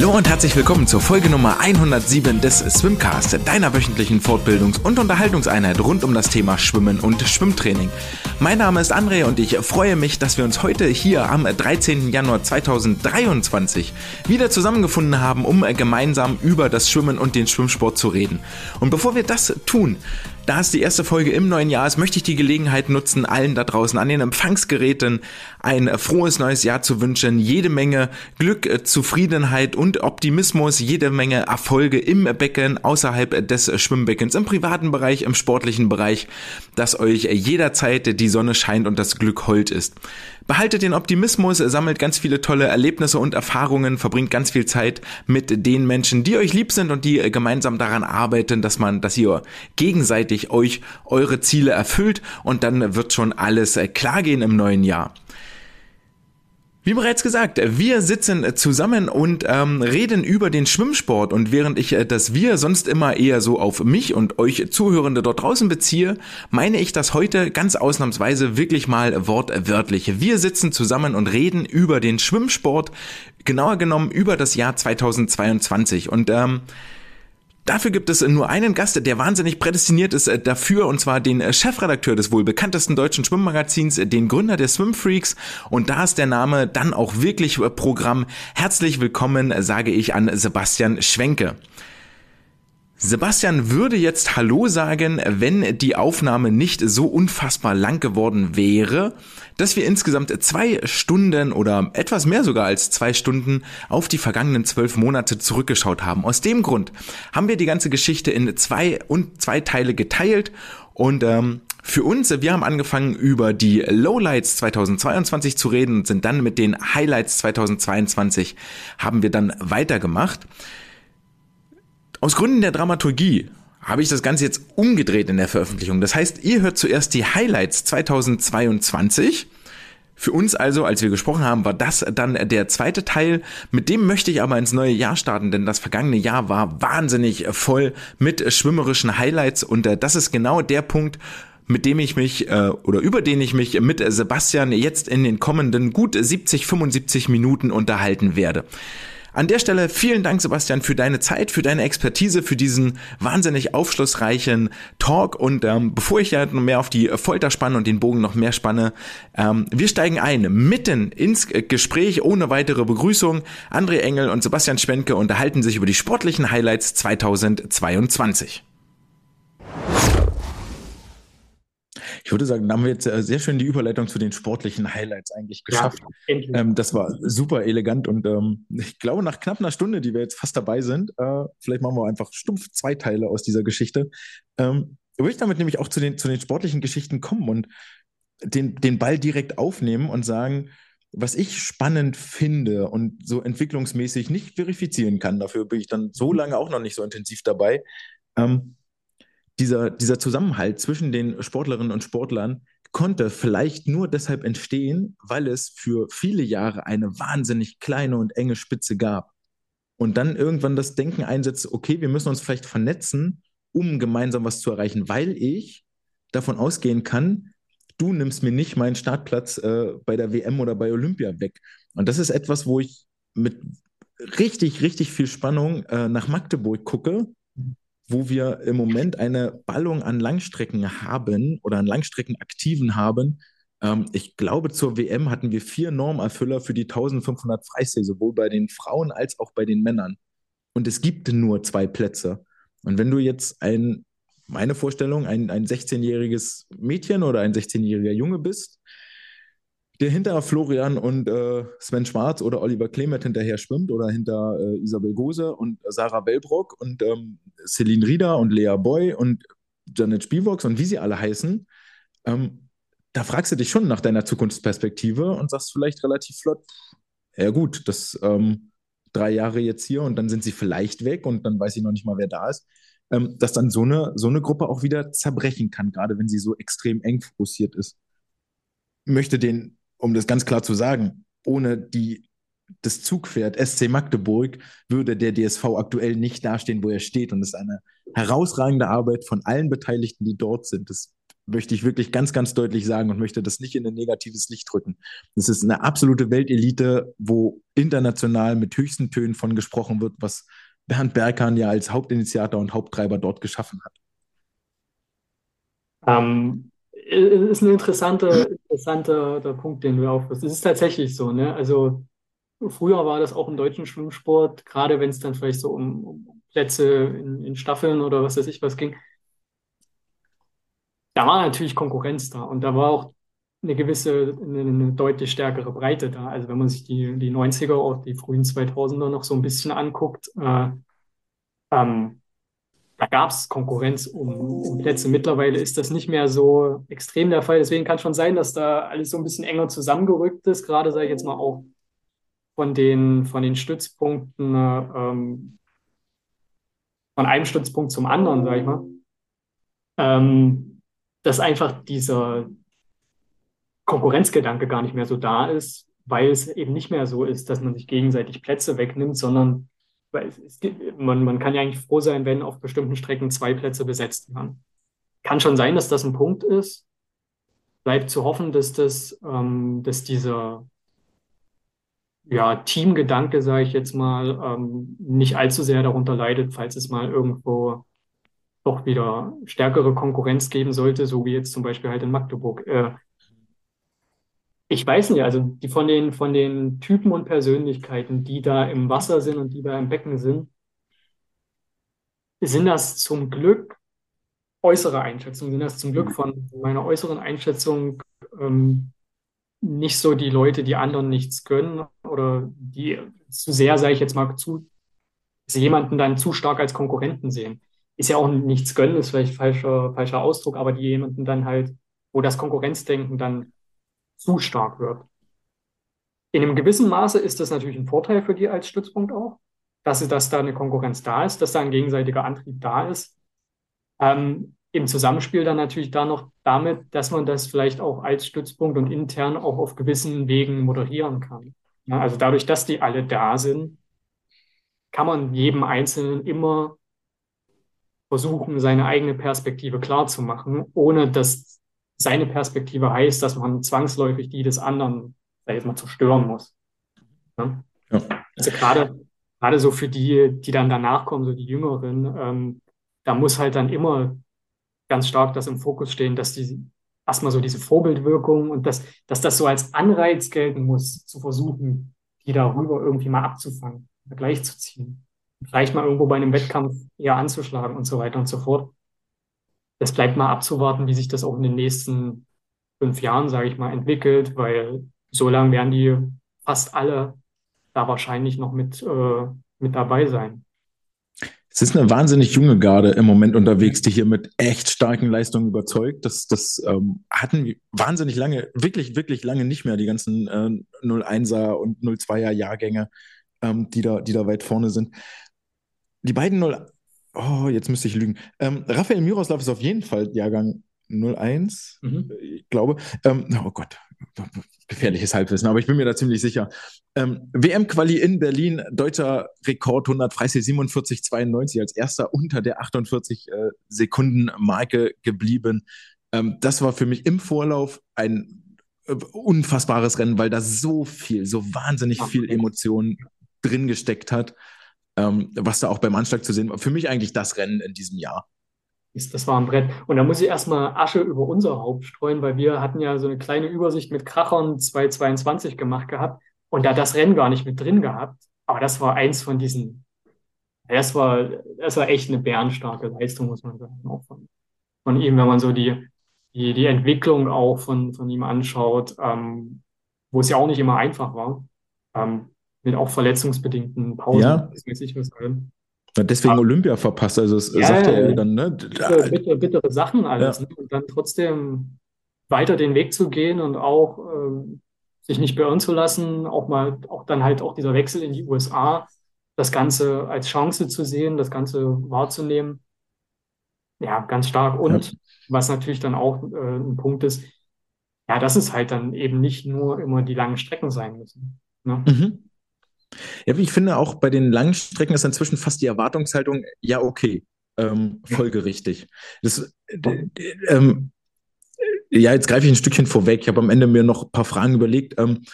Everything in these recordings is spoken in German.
Hallo und herzlich willkommen zur Folge Nummer 107 des Swimcast, deiner wöchentlichen Fortbildungs- und Unterhaltungseinheit rund um das Thema Schwimmen und Schwimmtraining. Mein Name ist André und ich freue mich, dass wir uns heute hier am 13. Januar 2023 wieder zusammengefunden haben, um gemeinsam über das Schwimmen und den Schwimmsport zu reden. Und bevor wir das tun, da es die erste Folge im neuen Jahr ist, möchte ich die Gelegenheit nutzen, allen da draußen an den Empfangsgeräten ein frohes neues Jahr zu wünschen. Jede Menge Glück, Zufriedenheit und Optimismus, jede Menge Erfolge im Becken, außerhalb des Schwimmbeckens, im privaten Bereich, im sportlichen Bereich, dass euch jederzeit die Sonne scheint und das Glück hold ist. Behaltet den Optimismus, sammelt ganz viele tolle Erlebnisse und Erfahrungen, verbringt ganz viel Zeit mit den Menschen, die euch lieb sind und die gemeinsam daran arbeiten, dass man, dass ihr gegenseitig euch eure Ziele erfüllt und dann wird schon alles klar gehen im neuen Jahr. Wie bereits gesagt, wir sitzen zusammen und ähm, reden über den Schwimmsport und während ich äh, das wir sonst immer eher so auf mich und euch Zuhörende dort draußen beziehe, meine ich das heute ganz ausnahmsweise wirklich mal wortwörtlich. Wir sitzen zusammen und reden über den Schwimmsport, genauer genommen über das Jahr 2022 und ähm, Dafür gibt es nur einen Gast, der wahnsinnig prädestiniert ist äh, dafür, und zwar den äh, Chefredakteur des wohl bekanntesten deutschen Schwimmmagazins, äh, den Gründer der Swimfreaks. Und da ist der Name dann auch wirklich Programm. Herzlich willkommen, sage ich an Sebastian Schwenke. Sebastian würde jetzt Hallo sagen, wenn die Aufnahme nicht so unfassbar lang geworden wäre, dass wir insgesamt zwei Stunden oder etwas mehr sogar als zwei Stunden auf die vergangenen zwölf Monate zurückgeschaut haben. Aus dem Grund haben wir die ganze Geschichte in zwei und zwei Teile geteilt und ähm, für uns, wir haben angefangen über die Lowlights 2022 zu reden und sind dann mit den Highlights 2022 haben wir dann weitergemacht. Aus Gründen der Dramaturgie habe ich das Ganze jetzt umgedreht in der Veröffentlichung. Das heißt, ihr hört zuerst die Highlights 2022. Für uns also, als wir gesprochen haben, war das dann der zweite Teil. Mit dem möchte ich aber ins neue Jahr starten, denn das vergangene Jahr war wahnsinnig voll mit schwimmerischen Highlights und äh, das ist genau der Punkt, mit dem ich mich äh, oder über den ich mich mit Sebastian jetzt in den kommenden gut 70, 75 Minuten unterhalten werde. An der Stelle vielen Dank, Sebastian, für deine Zeit, für deine Expertise, für diesen wahnsinnig aufschlussreichen Talk. Und ähm, bevor ich ja noch mehr auf die Folter spanne und den Bogen noch mehr spanne, ähm, wir steigen ein mitten ins Gespräch ohne weitere Begrüßung. André Engel und Sebastian Schwenke unterhalten sich über die sportlichen Highlights 2022. Ich würde sagen, da haben wir jetzt äh, sehr schön die Überleitung zu den sportlichen Highlights eigentlich geschafft. Ja, ähm, das war super elegant und ähm, ich glaube, nach knapp einer Stunde, die wir jetzt fast dabei sind, äh, vielleicht machen wir einfach stumpf zwei Teile aus dieser Geschichte. Ähm, würde ich damit nämlich auch zu den, zu den sportlichen Geschichten kommen und den, den Ball direkt aufnehmen und sagen, was ich spannend finde und so entwicklungsmäßig nicht verifizieren kann, dafür bin ich dann so lange auch noch nicht so intensiv dabei. Ähm, dieser, dieser Zusammenhalt zwischen den Sportlerinnen und Sportlern konnte vielleicht nur deshalb entstehen, weil es für viele Jahre eine wahnsinnig kleine und enge Spitze gab. Und dann irgendwann das Denken einsetzt, okay, wir müssen uns vielleicht vernetzen, um gemeinsam was zu erreichen, weil ich davon ausgehen kann, du nimmst mir nicht meinen Startplatz äh, bei der WM oder bei Olympia weg. Und das ist etwas, wo ich mit richtig, richtig viel Spannung äh, nach Magdeburg gucke, wo wir im Moment eine Ballung an Langstrecken haben oder an Langstreckenaktiven haben. Ähm, ich glaube, zur WM hatten wir vier Normerfüller für die 1500 Freistil, sowohl bei den Frauen als auch bei den Männern. Und es gibt nur zwei Plätze. Und wenn du jetzt ein, meine Vorstellung, ein, ein 16-jähriges Mädchen oder ein 16-jähriger Junge bist, der hinter Florian und äh, Sven Schwarz oder Oliver Clement hinterher schwimmt oder hinter äh, Isabel Gose und Sarah Bellbrock und ähm, Celine Rieder und Lea Boy und Janet Spielvox und wie sie alle heißen, ähm, da fragst du dich schon nach deiner Zukunftsperspektive und sagst vielleicht relativ flott, ja gut, das ähm, drei Jahre jetzt hier und dann sind sie vielleicht weg und dann weiß ich noch nicht mal, wer da ist, ähm, dass dann so eine, so eine Gruppe auch wieder zerbrechen kann, gerade wenn sie so extrem eng fokussiert ist. Möchte den um das ganz klar zu sagen, ohne die, das Zugpferd SC Magdeburg würde der DSV aktuell nicht dastehen, wo er steht. Und es ist eine herausragende Arbeit von allen Beteiligten, die dort sind. Das möchte ich wirklich ganz, ganz deutlich sagen und möchte das nicht in ein negatives Licht drücken. Das ist eine absolute Weltelite, wo international mit höchsten Tönen von gesprochen wird, was Bernd Berghahn ja als Hauptinitiator und Haupttreiber dort geschaffen hat. Ähm, ist ein interessanter, interessanter der Punkt, den du aufrufst. Es ist tatsächlich so, ne? Also früher war das auch im deutschen Schwimmsport, gerade wenn es dann vielleicht so um, um Plätze in, in, Staffeln oder was weiß ich was ging, da war natürlich Konkurrenz da und da war auch eine gewisse, eine, eine deutlich stärkere Breite da. Also wenn man sich die, die 90er, auch die frühen 2000er noch so ein bisschen anguckt, äh, ähm, da gab es Konkurrenz um, um, Plätze. Mittlerweile ist das nicht mehr so extrem der Fall. Deswegen kann es schon sein, dass da alles so ein bisschen enger zusammengerückt ist. Gerade sage ich jetzt mal auch von den, von den Stützpunkten, ähm, von einem Stützpunkt zum anderen, sage ich mal. Ähm, dass einfach dieser Konkurrenzgedanke gar nicht mehr so da ist, weil es eben nicht mehr so ist, dass man sich gegenseitig Plätze wegnimmt, sondern es, man, man kann ja eigentlich froh sein, wenn auf bestimmten Strecken zwei Plätze besetzt werden. Kann schon sein, dass das ein Punkt ist. Bleibt zu hoffen, dass das, ähm, dass dieser ja, Teamgedanke, sage ich jetzt mal, ähm, nicht allzu sehr darunter leidet, falls es mal irgendwo doch wieder stärkere Konkurrenz geben sollte, so wie jetzt zum Beispiel halt in Magdeburg. Äh, ich weiß nicht, also die von den, von den Typen und Persönlichkeiten, die da im Wasser sind und die da im Becken sind, sind das zum Glück äußere Einschätzungen, sind das zum Glück von meiner äußeren Einschätzung ähm, nicht so die Leute, die anderen nichts gönnen oder die zu sehr, sage ich jetzt mal, zu jemanden dann zu stark als Konkurrenten sehen. Ist ja auch nichts gönnen, ist vielleicht falscher, falscher Ausdruck, aber die jemanden dann halt, wo das Konkurrenzdenken dann zu stark wird. In einem gewissen Maße ist das natürlich ein Vorteil für die als Stützpunkt auch, dass, dass da eine Konkurrenz da ist, dass da ein gegenseitiger Antrieb da ist. Ähm, Im Zusammenspiel dann natürlich da noch damit, dass man das vielleicht auch als Stützpunkt und intern auch auf gewissen Wegen moderieren kann. Ja, also dadurch, dass die alle da sind, kann man jedem Einzelnen immer versuchen, seine eigene Perspektive klar zu machen, ohne dass seine Perspektive heißt, dass man zwangsläufig die des anderen, sag ich mal, zerstören muss. Ja? Ja. Also gerade, gerade so für die, die dann danach kommen, so die Jüngeren, ähm, da muss halt dann immer ganz stark das im Fokus stehen, dass die erstmal so diese Vorbildwirkung und dass, dass das so als Anreiz gelten muss, zu versuchen, die darüber irgendwie mal abzufangen, Vergleich zu ziehen. Vielleicht mal irgendwo bei einem Wettkampf eher anzuschlagen und so weiter und so fort es bleibt mal abzuwarten, wie sich das auch in den nächsten fünf Jahren, sage ich mal, entwickelt, weil so lange werden die fast alle da wahrscheinlich noch mit, äh, mit dabei sein. Es ist eine wahnsinnig junge Garde im Moment unterwegs, die hier mit echt starken Leistungen überzeugt. Das, das ähm, hatten wahnsinnig lange, wirklich, wirklich lange nicht mehr, die ganzen äh, 01er und 02er Jahrgänge, ähm, die, da, die da weit vorne sind. Die beiden 0, Oh, jetzt müsste ich lügen. Ähm, Raphael Miroslav ist auf jeden Fall Jahrgang 01, mhm. ich glaube. Ähm, oh Gott, gefährliches Halbwissen, aber ich bin mir da ziemlich sicher. Ähm, WM-Quali in Berlin, deutscher Rekord 100 Freistil 47,92 als erster unter der 48 äh, Sekunden Marke geblieben. Ähm, das war für mich im Vorlauf ein äh, unfassbares Rennen, weil da so viel, so wahnsinnig viel Emotion drin gesteckt hat ähm, was da auch beim Anschlag zu sehen war. Für mich eigentlich das Rennen in diesem Jahr. Das war ein Brett. Und da muss ich erstmal Asche über unser Haupt streuen, weil wir hatten ja so eine kleine Übersicht mit Krachern 222 gemacht gehabt und da das Rennen gar nicht mit drin gehabt. Aber das war eins von diesen, das war, das war echt eine bärenstarke Leistung, muss man sagen, auch von, von ihm, wenn man so die, die, die Entwicklung auch von, von ihm anschaut, ähm, wo es ja auch nicht immer einfach war. Ähm, mit auch verletzungsbedingten Pausen. Ja. was ja, deswegen Aber, Olympia verpasst, also das ja, sagt er ja dann, ne? Bittere, bittere, bittere Sachen alles. Ja. Ne? Und dann trotzdem weiter den Weg zu gehen und auch äh, sich nicht beirren zu lassen, auch mal, auch dann halt auch dieser Wechsel in die USA, das Ganze als Chance zu sehen, das Ganze wahrzunehmen. Ja, ganz stark. Und was natürlich dann auch äh, ein Punkt ist, ja, dass es halt dann eben nicht nur immer die langen Strecken sein müssen. Ne? Mhm. Ja, ich finde auch bei den langen Strecken ist inzwischen fast die Erwartungshaltung, ja, okay, ähm, folgerichtig. Das, ähm, ja, jetzt greife ich ein Stückchen vorweg. Ich habe am Ende mir noch ein paar Fragen überlegt. Ähm,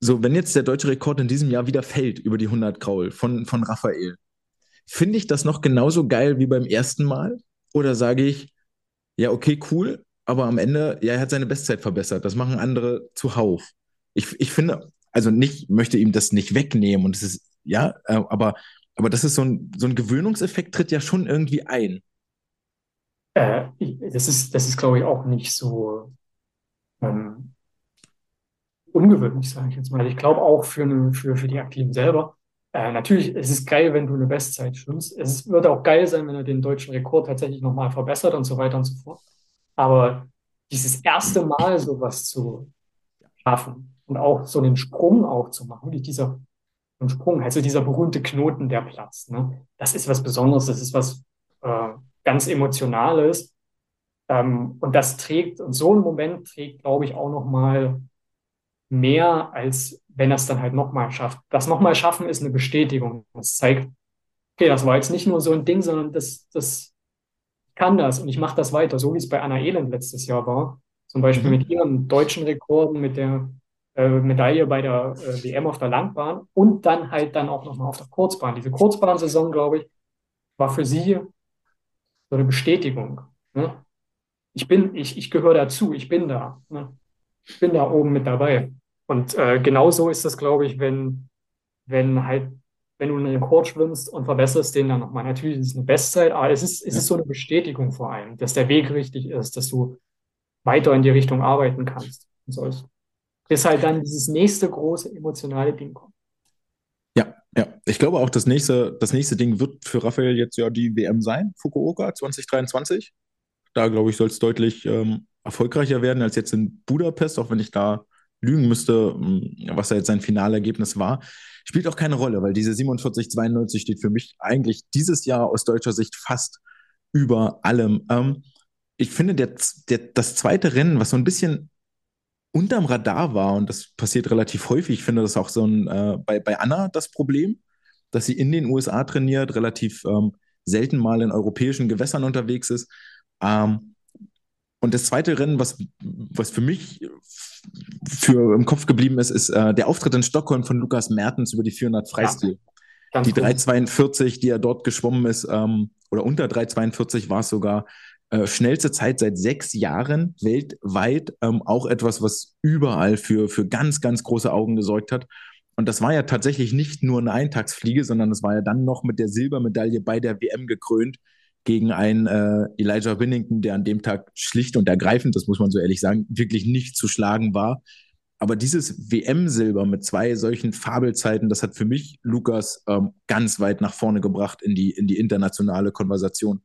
so, wenn jetzt der deutsche Rekord in diesem Jahr wieder fällt über die 100 Kraul von, von Raphael, finde ich das noch genauso geil wie beim ersten Mal? Oder sage ich, ja, okay, cool, aber am Ende, ja, er hat seine Bestzeit verbessert. Das machen andere zuhauf. Ich, ich finde, also nicht, möchte ihm das nicht wegnehmen und es ist, ja, äh, aber, aber das ist so ein, so ein Gewöhnungseffekt tritt ja schon irgendwie ein. Äh, das ist, das ist, glaube ich, auch nicht so ähm, ungewöhnlich, sage ich jetzt mal. Ich glaube auch für, eine, für, für die Aktiven selber. Äh, natürlich, es ist geil, wenn du eine Bestzeit schwimmst. Es wird auch geil sein, wenn er den deutschen Rekord tatsächlich nochmal verbessert und so weiter und so fort. Aber dieses erste Mal sowas zu schaffen und auch so einen Sprung auch zu machen, wie dieser ein Sprung, also dieser berühmte Knoten, der platzt, ne? das ist was Besonderes, das ist was äh, ganz Emotionales. Ähm, und das trägt, und so ein Moment trägt, glaube ich, auch nochmal mehr, als wenn er es dann halt nochmal schafft. Das nochmal schaffen ist eine Bestätigung. Das zeigt, okay, das war jetzt nicht nur so ein Ding, sondern das, das kann das und ich mache das weiter, so wie es bei Anna Elend letztes Jahr war. Zum Beispiel mhm. mit ihren deutschen Rekorden, mit der äh, Medaille bei der äh, WM auf der Langbahn und dann halt dann auch nochmal auf der Kurzbahn. Diese Kurzbahnsaison, glaube ich, war für sie so eine Bestätigung. Ne? Ich bin, ich, ich gehöre dazu, ich bin da. Ne? Ich bin da oben mit dabei. Und äh, genauso ist das, glaube ich, wenn, wenn halt, wenn du einen Rekord schwimmst und verbesserst den dann nochmal. Natürlich ist es eine Bestzeit, aber es ist, es ist so eine Bestätigung vor allem, dass der Weg richtig ist, dass du weiter in die Richtung arbeiten kannst. Und so ist, bis halt dann dieses nächste große emotionale Ding kommt. Ja, ja. Ich glaube auch, das nächste, das nächste Ding wird für Raphael jetzt ja die WM sein, Fukuoka 2023. Da, glaube ich, soll es deutlich ähm, erfolgreicher werden als jetzt in Budapest, auch wenn ich da lügen müsste, hm, was da jetzt sein Finalergebnis war. Spielt auch keine Rolle, weil diese 47-92 steht für mich eigentlich dieses Jahr aus deutscher Sicht fast über allem. Ähm, ich finde, der, der, das zweite Rennen, was so ein bisschen unterm Radar war, und das passiert relativ häufig, ich finde das auch so ein, äh, bei, bei Anna das Problem, dass sie in den USA trainiert, relativ ähm, selten mal in europäischen Gewässern unterwegs ist. Ähm, und das zweite Rennen, was, was für mich für im Kopf geblieben ist, ist äh, der Auftritt in Stockholm von Lukas Mertens über die 400 Freistil. Ja, die 3,42, die er dort geschwommen ist, ähm, oder unter 3,42 war es sogar, äh, schnellste Zeit seit sechs Jahren weltweit. Ähm, auch etwas, was überall für, für ganz, ganz große Augen gesorgt hat. Und das war ja tatsächlich nicht nur eine Eintagsfliege, sondern das war ja dann noch mit der Silbermedaille bei der WM gekrönt gegen einen äh, Elijah Winnington, der an dem Tag schlicht und ergreifend, das muss man so ehrlich sagen, wirklich nicht zu schlagen war. Aber dieses WM-Silber mit zwei solchen Fabelzeiten, das hat für mich Lukas ähm, ganz weit nach vorne gebracht in die, in die internationale Konversation.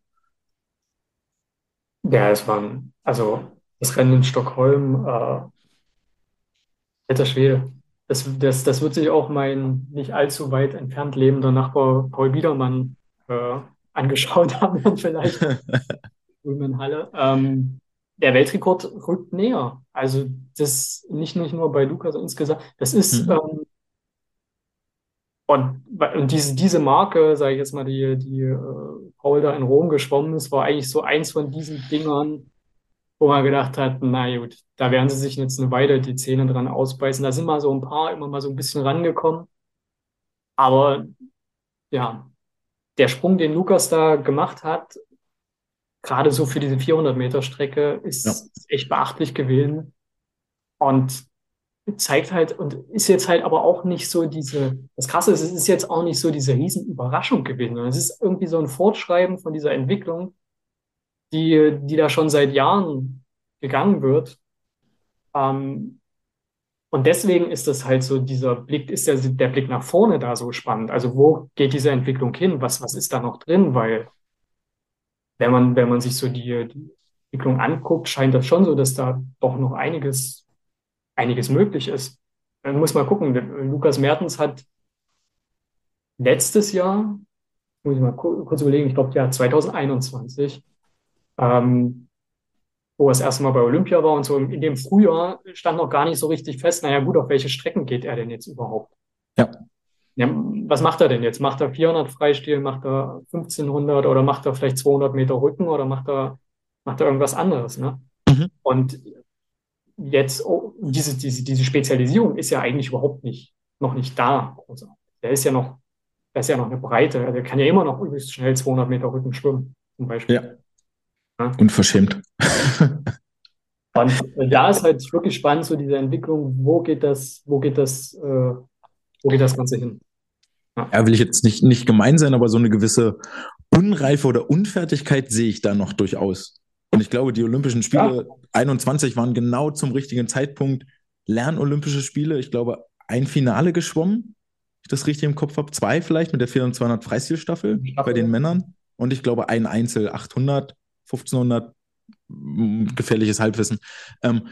Ja, es war, also das Rennen in Stockholm, äh, alter Schwede. Das, das, das wird sich auch mein nicht allzu weit entfernt lebender Nachbar Paul Biedermann äh, angeschaut haben, dann vielleicht in Halle. Ähm, der Weltrekord rückt näher. Also das nicht, nicht nur bei Lukas insgesamt. Das ist mhm. ähm, und, und, diese, diese Marke, sage ich jetzt mal, die, die äh, Paul da in Rom geschwommen ist, war eigentlich so eins von diesen Dingern, wo man gedacht hat, na gut, da werden sie sich jetzt eine Weile die Zähne dran ausbeißen. Da sind mal so ein paar immer mal so ein bisschen rangekommen. Aber ja, der Sprung, den Lukas da gemacht hat, gerade so für diese 400 Meter Strecke, ist ja. echt beachtlich gewesen und zeigt halt und ist jetzt halt aber auch nicht so diese, das Krasse ist, es ist jetzt auch nicht so diese Riesenüberraschung gewesen, sondern es ist irgendwie so ein Fortschreiben von dieser Entwicklung, die, die da schon seit Jahren gegangen wird. Ähm, und deswegen ist das halt so, dieser Blick, ist der, der Blick nach vorne da so spannend. Also wo geht diese Entwicklung hin? Was, was ist da noch drin? Weil wenn man, wenn man sich so die, die Entwicklung anguckt, scheint das schon so, dass da doch noch einiges, einiges möglich ist. Man muss mal gucken, Lukas Mertens hat letztes Jahr, muss ich mal kurz überlegen, ich glaube, ja, 2021, ähm, wo er das erste Mal bei Olympia war und so in dem Frühjahr stand noch gar nicht so richtig fest, naja gut, auf welche Strecken geht er denn jetzt überhaupt? Ja. ja was macht er denn jetzt? Macht er 400 Freistil, macht er 1500 oder macht er vielleicht 200 Meter Rücken oder macht er, macht er irgendwas anderes? Ne? Mhm. Und jetzt, oh, diese, diese, diese Spezialisierung ist ja eigentlich überhaupt nicht, noch nicht da. Der ist ja noch, da ist ja noch eine Breite. Also er kann ja immer noch übelst schnell 200 Meter Rücken schwimmen, zum Beispiel. Ja. ja. Unverschämt. Und da ist halt wirklich spannend, so diese Entwicklung, wo geht das, wo geht das, äh, wo geht das Ganze hin? Ja. ja, will ich jetzt nicht, nicht gemein sein, aber so eine gewisse Unreife oder Unfertigkeit sehe ich da noch durchaus. Und ich glaube, die Olympischen Spiele ja. 21 waren genau zum richtigen Zeitpunkt Lernolympische Spiele. Ich glaube, ein Finale geschwommen, ich das richtig im Kopf habe. Zwei vielleicht mit der 400 Freistilstaffel bei den Männern. Und ich glaube, ein Einzel 800, 1500, gefährliches Halbwissen. Ähm,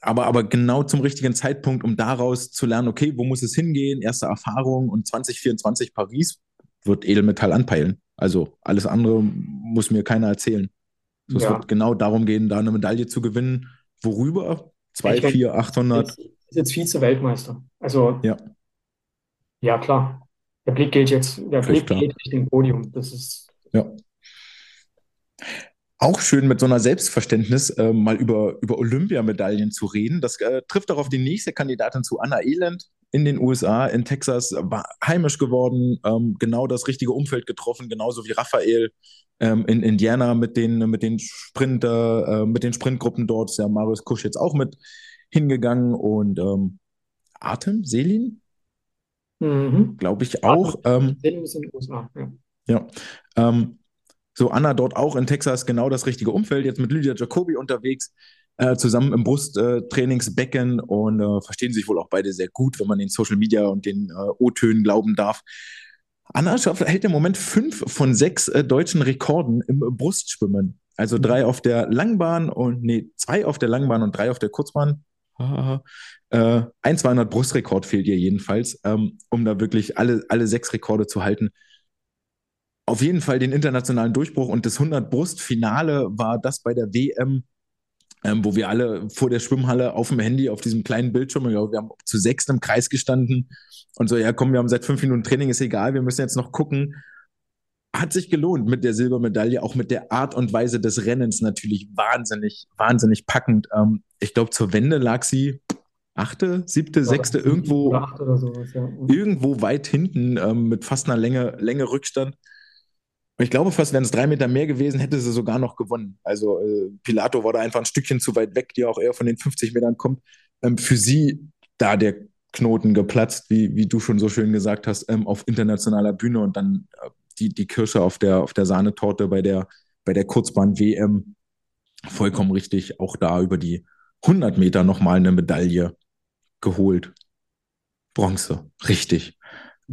aber, aber genau zum richtigen Zeitpunkt, um daraus zu lernen, okay, wo muss es hingehen, erste Erfahrung und 2024 Paris wird Edelmetall anpeilen. Also alles andere muss mir keiner erzählen. So, ja. Es wird genau darum gehen, da eine Medaille zu gewinnen. Worüber? 2, 4, 800? Ist jetzt Vize-Weltmeister. Also, ja. ja, klar. Der Blick geht jetzt, der Blick geht Richtung Podium. Das ist. Ja auch schön mit so einer Selbstverständnis äh, mal über, über Olympiamedaillen zu reden. Das äh, trifft auch auf die nächste Kandidatin zu, Anna Elend in den USA, in Texas, war heimisch geworden, ähm, genau das richtige Umfeld getroffen, genauso wie Raphael ähm, in Indiana mit den, mit den Sprinter, äh, mit den Sprintgruppen dort, ist ja Marius Kusch jetzt auch mit hingegangen und ähm, Atem, Selin, mhm. glaube ich auch. Ähm, Selin ist in den USA, ja. Ja, ähm, so Anna dort auch in Texas genau das richtige Umfeld, jetzt mit Lydia Jacobi unterwegs, äh, zusammen im Brusttrainingsbecken und äh, verstehen sich wohl auch beide sehr gut, wenn man den Social Media und den äh, O-Tönen glauben darf. Anna hält im Moment fünf von sechs äh, deutschen Rekorden im Brustschwimmen. Also drei auf der Langbahn und nee, zwei auf der Langbahn und drei auf der Kurzbahn. Äh, ein 200 Brustrekord fehlt ihr jedenfalls, ähm, um da wirklich alle, alle sechs Rekorde zu halten auf jeden Fall den internationalen Durchbruch und das 100 Brust Finale war das bei der WM, ähm, wo wir alle vor der Schwimmhalle auf dem Handy auf diesem kleinen Bildschirm, ja, wir haben zu sechs im Kreis gestanden und so, ja komm, wir haben seit fünf Minuten Training, ist egal, wir müssen jetzt noch gucken. Hat sich gelohnt mit der Silbermedaille, auch mit der Art und Weise des Rennens natürlich wahnsinnig, wahnsinnig packend. Ähm, ich glaube, zur Wende lag sie achte, siebte, sechste, irgendwo, sowas, ja. irgendwo weit hinten ähm, mit fast einer Länge, Länge Rückstand. Ich glaube fast, wenn es drei Meter mehr gewesen, hätte sie sogar noch gewonnen. Also äh, Pilato war da einfach ein Stückchen zu weit weg, die auch eher von den 50 Metern kommt. Ähm, für sie da der Knoten geplatzt, wie, wie du schon so schön gesagt hast, ähm, auf internationaler Bühne und dann äh, die, die Kirsche auf der, auf der Sahnetorte bei der, bei der Kurzbahn-WM. Vollkommen richtig, auch da über die 100 Meter nochmal eine Medaille geholt. Bronze, richtig.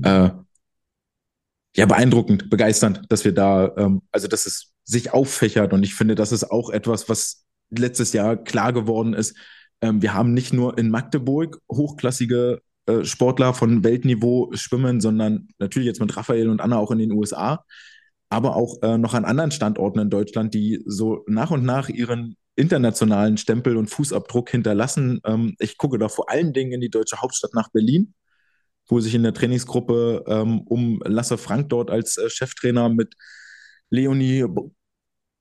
Äh, ja, beeindruckend, begeisternd, dass wir da, ähm, also dass es sich auffächert und ich finde, das ist auch etwas, was letztes Jahr klar geworden ist. Ähm, wir haben nicht nur in Magdeburg hochklassige äh, Sportler von Weltniveau schwimmen, sondern natürlich jetzt mit Raphael und Anna auch in den USA, aber auch äh, noch an anderen Standorten in Deutschland, die so nach und nach ihren internationalen Stempel und Fußabdruck hinterlassen. Ähm, ich gucke da vor allen Dingen in die deutsche Hauptstadt nach Berlin wo sich in der Trainingsgruppe ähm, um Lasse Frank dort als äh, Cheftrainer mit Leonie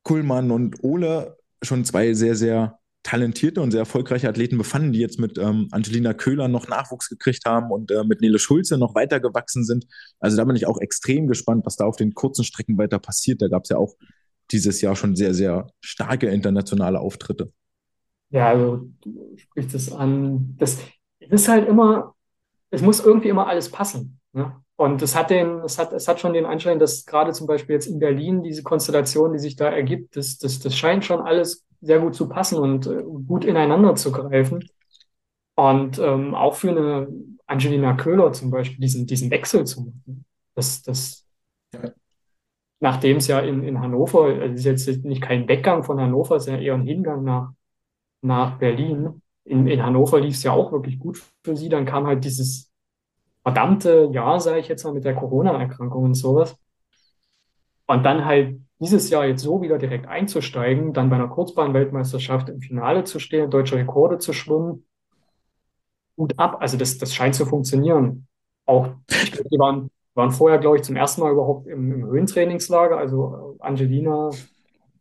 Kuhlmann und Ole schon zwei sehr, sehr talentierte und sehr erfolgreiche Athleten befanden, die jetzt mit ähm, Angelina Köhler noch Nachwuchs gekriegt haben und äh, mit Nele Schulze noch weitergewachsen sind. Also da bin ich auch extrem gespannt, was da auf den kurzen Strecken weiter passiert. Da gab es ja auch dieses Jahr schon sehr, sehr starke internationale Auftritte. Ja, also du sprichst es an. Das ist halt immer, es muss irgendwie immer alles passen. Ne? Und es hat, den, es, hat, es hat schon den Anschein, dass gerade zum Beispiel jetzt in Berlin diese Konstellation, die sich da ergibt, das, das, das scheint schon alles sehr gut zu passen und äh, gut ineinander zu greifen. Und ähm, auch für eine Angelina Köhler zum Beispiel diesen, diesen Wechsel zu machen. Das, das, ja. Nachdem es ja in, in Hannover, also es ist jetzt nicht kein Weggang von Hannover, es ist ja eher ein Hingang nach, nach Berlin in, in Hannover lief es ja auch wirklich gut für sie. Dann kam halt dieses verdammte Jahr, sage ich jetzt mal, mit der Corona-Erkrankung und sowas. Und dann halt dieses Jahr jetzt so wieder direkt einzusteigen, dann bei einer Kurzbahn-Weltmeisterschaft im Finale zu stehen, deutsche Rekorde zu schwimmen, gut ab. Also das, das scheint zu funktionieren. Auch, ich glaube, die waren, waren vorher, glaube ich, zum ersten Mal überhaupt im, im Höhentrainingslager, also Angelina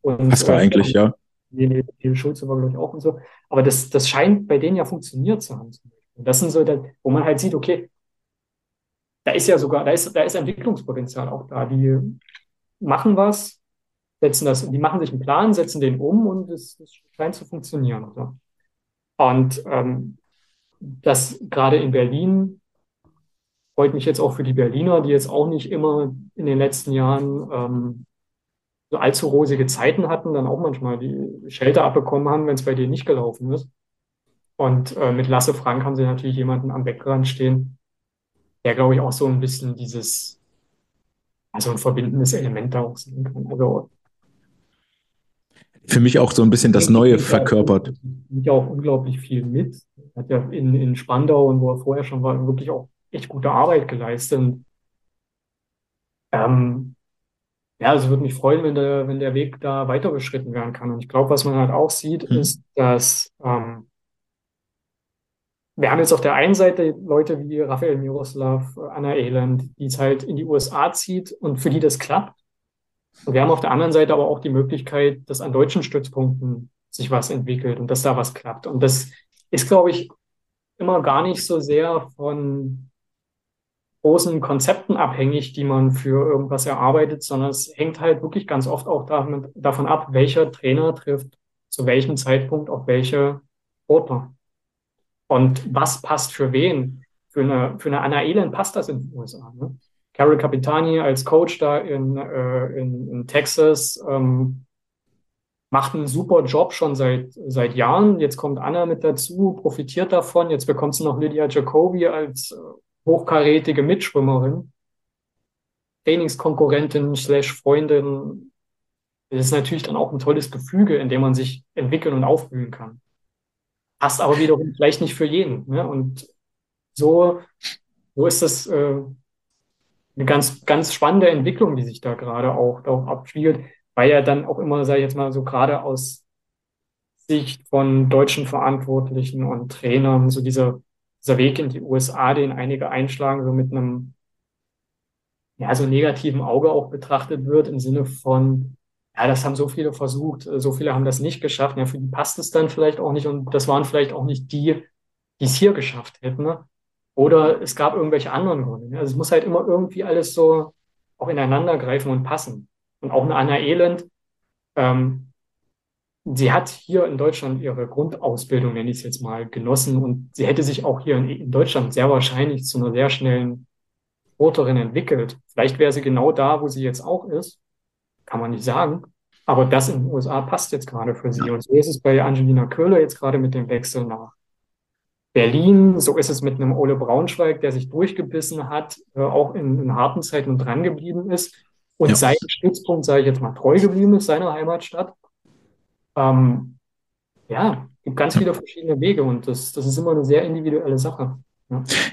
und. Was war eigentlich, ja. Die, die Schulze war, glaube ich, auch und so. Aber das, das scheint bei denen ja funktioniert zu haben. Und das sind so, wo man halt sieht, okay, da ist ja sogar, da ist, da ist Entwicklungspotenzial auch da. Die machen was, setzen das, die machen sich einen Plan, setzen den um und es, es scheint zu funktionieren. So. Und ähm, das gerade in Berlin freut mich jetzt auch für die Berliner, die jetzt auch nicht immer in den letzten Jahren ähm, allzu rosige Zeiten hatten, dann auch manchmal die Schelte abbekommen haben, wenn es bei denen nicht gelaufen ist. Und äh, mit Lasse Frank haben sie natürlich jemanden am Beckrand stehen, der, glaube ich, auch so ein bisschen dieses, also ein verbindendes Element da auch sein kann. Also für mich auch so ein bisschen das Neue verkörpert. Ich auch unglaublich viel mit. Hat ja in, in Spandau und wo er vorher schon war, wirklich auch echt gute Arbeit geleistet. Und, ähm, ja, also würde mich freuen, wenn der, wenn der Weg da weiter beschritten werden kann. Und ich glaube, was man halt auch sieht, hm. ist, dass ähm, wir haben jetzt auf der einen Seite Leute wie Raphael Miroslav, Anna Elend, die es halt in die USA zieht und für die das klappt. Und wir haben auf der anderen Seite aber auch die Möglichkeit, dass an deutschen Stützpunkten sich was entwickelt und dass da was klappt. Und das ist, glaube ich, immer gar nicht so sehr von großen Konzepten abhängig, die man für irgendwas erarbeitet, sondern es hängt halt wirklich ganz oft auch damit, davon ab, welcher Trainer trifft zu welchem Zeitpunkt auf welche Sportler. Und was passt für wen? Für eine, für eine Anna Elend passt das in den USA. Ne? Carol Capitani als Coach da in, äh, in, in Texas ähm, macht einen super Job schon seit, seit Jahren. Jetzt kommt Anna mit dazu, profitiert davon. Jetzt bekommt sie noch Lydia Jacobi als äh, hochkarätige Mitschwimmerin, Trainingskonkurrentin slash Freundin. Das ist natürlich dann auch ein tolles Gefüge, in dem man sich entwickeln und aufblühen kann. Passt aber wiederum vielleicht nicht für jeden. Ne? Und so, so ist das äh, eine ganz, ganz spannende Entwicklung, die sich da gerade auch, auch abspielt, weil ja dann auch immer, sage ich jetzt mal, so gerade aus Sicht von deutschen Verantwortlichen und Trainern, so dieser dieser Weg in die USA, den einige einschlagen, so mit einem ja, so negativen Auge auch betrachtet wird, im Sinne von, ja, das haben so viele versucht, so viele haben das nicht geschafft, ja, für die passt es dann vielleicht auch nicht und das waren vielleicht auch nicht die, die es hier geschafft hätten. Ne? Oder es gab irgendwelche anderen Gründe. Ne? Also es muss halt immer irgendwie alles so auch ineinander greifen und passen. Und auch eine Anna Elend, ähm, sie hat hier in Deutschland ihre Grundausbildung, nenne ich es jetzt mal, genossen und sie hätte sich auch hier in, Deutschland sehr wahrscheinlich zu einer sehr schnellen Sportlerin entwickelt. Vielleicht wäre sie genau da, wo sie jetzt auch ist, kann man nicht sagen. Aber das in den USA passt jetzt gerade für sie. Und so ist es bei Angelina Köhler jetzt gerade mit dem Wechsel nach Berlin. So ist es mit einem Ole Braunschweig, der sich durchgebissen hat, äh, auch in, in harten Zeiten dran geblieben ist und ja. seinem Stützpunkt, sage ich jetzt mal, treu geblieben ist, seiner Heimatstadt. Ähm, ja, gibt ganz viele verschiedene Wege und das, das ist immer eine sehr individuelle Sache.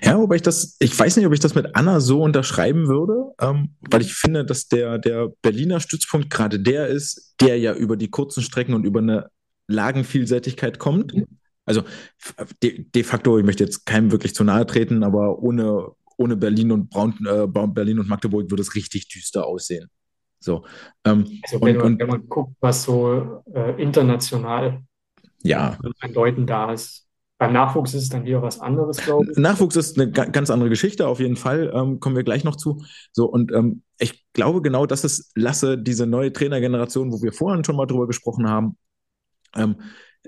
Ja. wobei ich das, ich weiß nicht, ob ich das mit Anna so unterschreiben würde, ähm, weil ich finde, dass der, der Berliner Stützpunkt gerade der ist, der ja über die kurzen Strecken und über eine Lagenvielseitigkeit kommt. Mhm. Also de, de, facto, ich möchte jetzt keinem wirklich zu nahe treten, aber ohne, ohne Berlin und Braun, äh, Berlin und Magdeburg würde es richtig düster aussehen. So, ähm, also wenn, und, man, wenn, man, guckt, was so äh, international ja. an Leuten da ist. Beim Nachwuchs ist es dann wieder was anderes, glaube ich. Nachwuchs ist eine ganz andere Geschichte, auf jeden Fall. Ähm, kommen wir gleich noch zu. So, und ähm, ich glaube genau, das ist Lasse, diese neue Trainergeneration, wo wir vorhin schon mal drüber gesprochen haben. Ähm,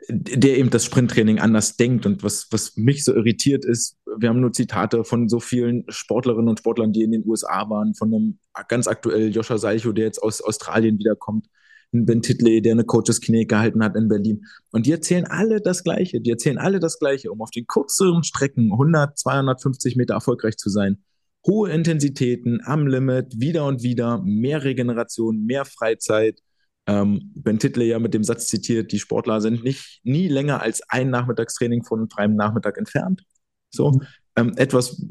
der eben das Sprinttraining anders denkt. Und was, was mich so irritiert ist, wir haben nur Zitate von so vielen Sportlerinnen und Sportlern, die in den USA waren, von einem ganz aktuell Joscha Salcho, der jetzt aus Australien wiederkommt, Ben Titley, der eine Coaches Knie gehalten hat in Berlin. Und die erzählen alle das Gleiche. Die erzählen alle das Gleiche, um auf den kürzeren Strecken 100, 250 Meter erfolgreich zu sein. Hohe Intensitäten am Limit, wieder und wieder, mehr Regeneration, mehr Freizeit, ähm, ben Titley ja mit dem Satz zitiert, die Sportler sind nicht nie länger als ein Nachmittagstraining von einem freien Nachmittag entfernt. So, mhm. ähm, etwas,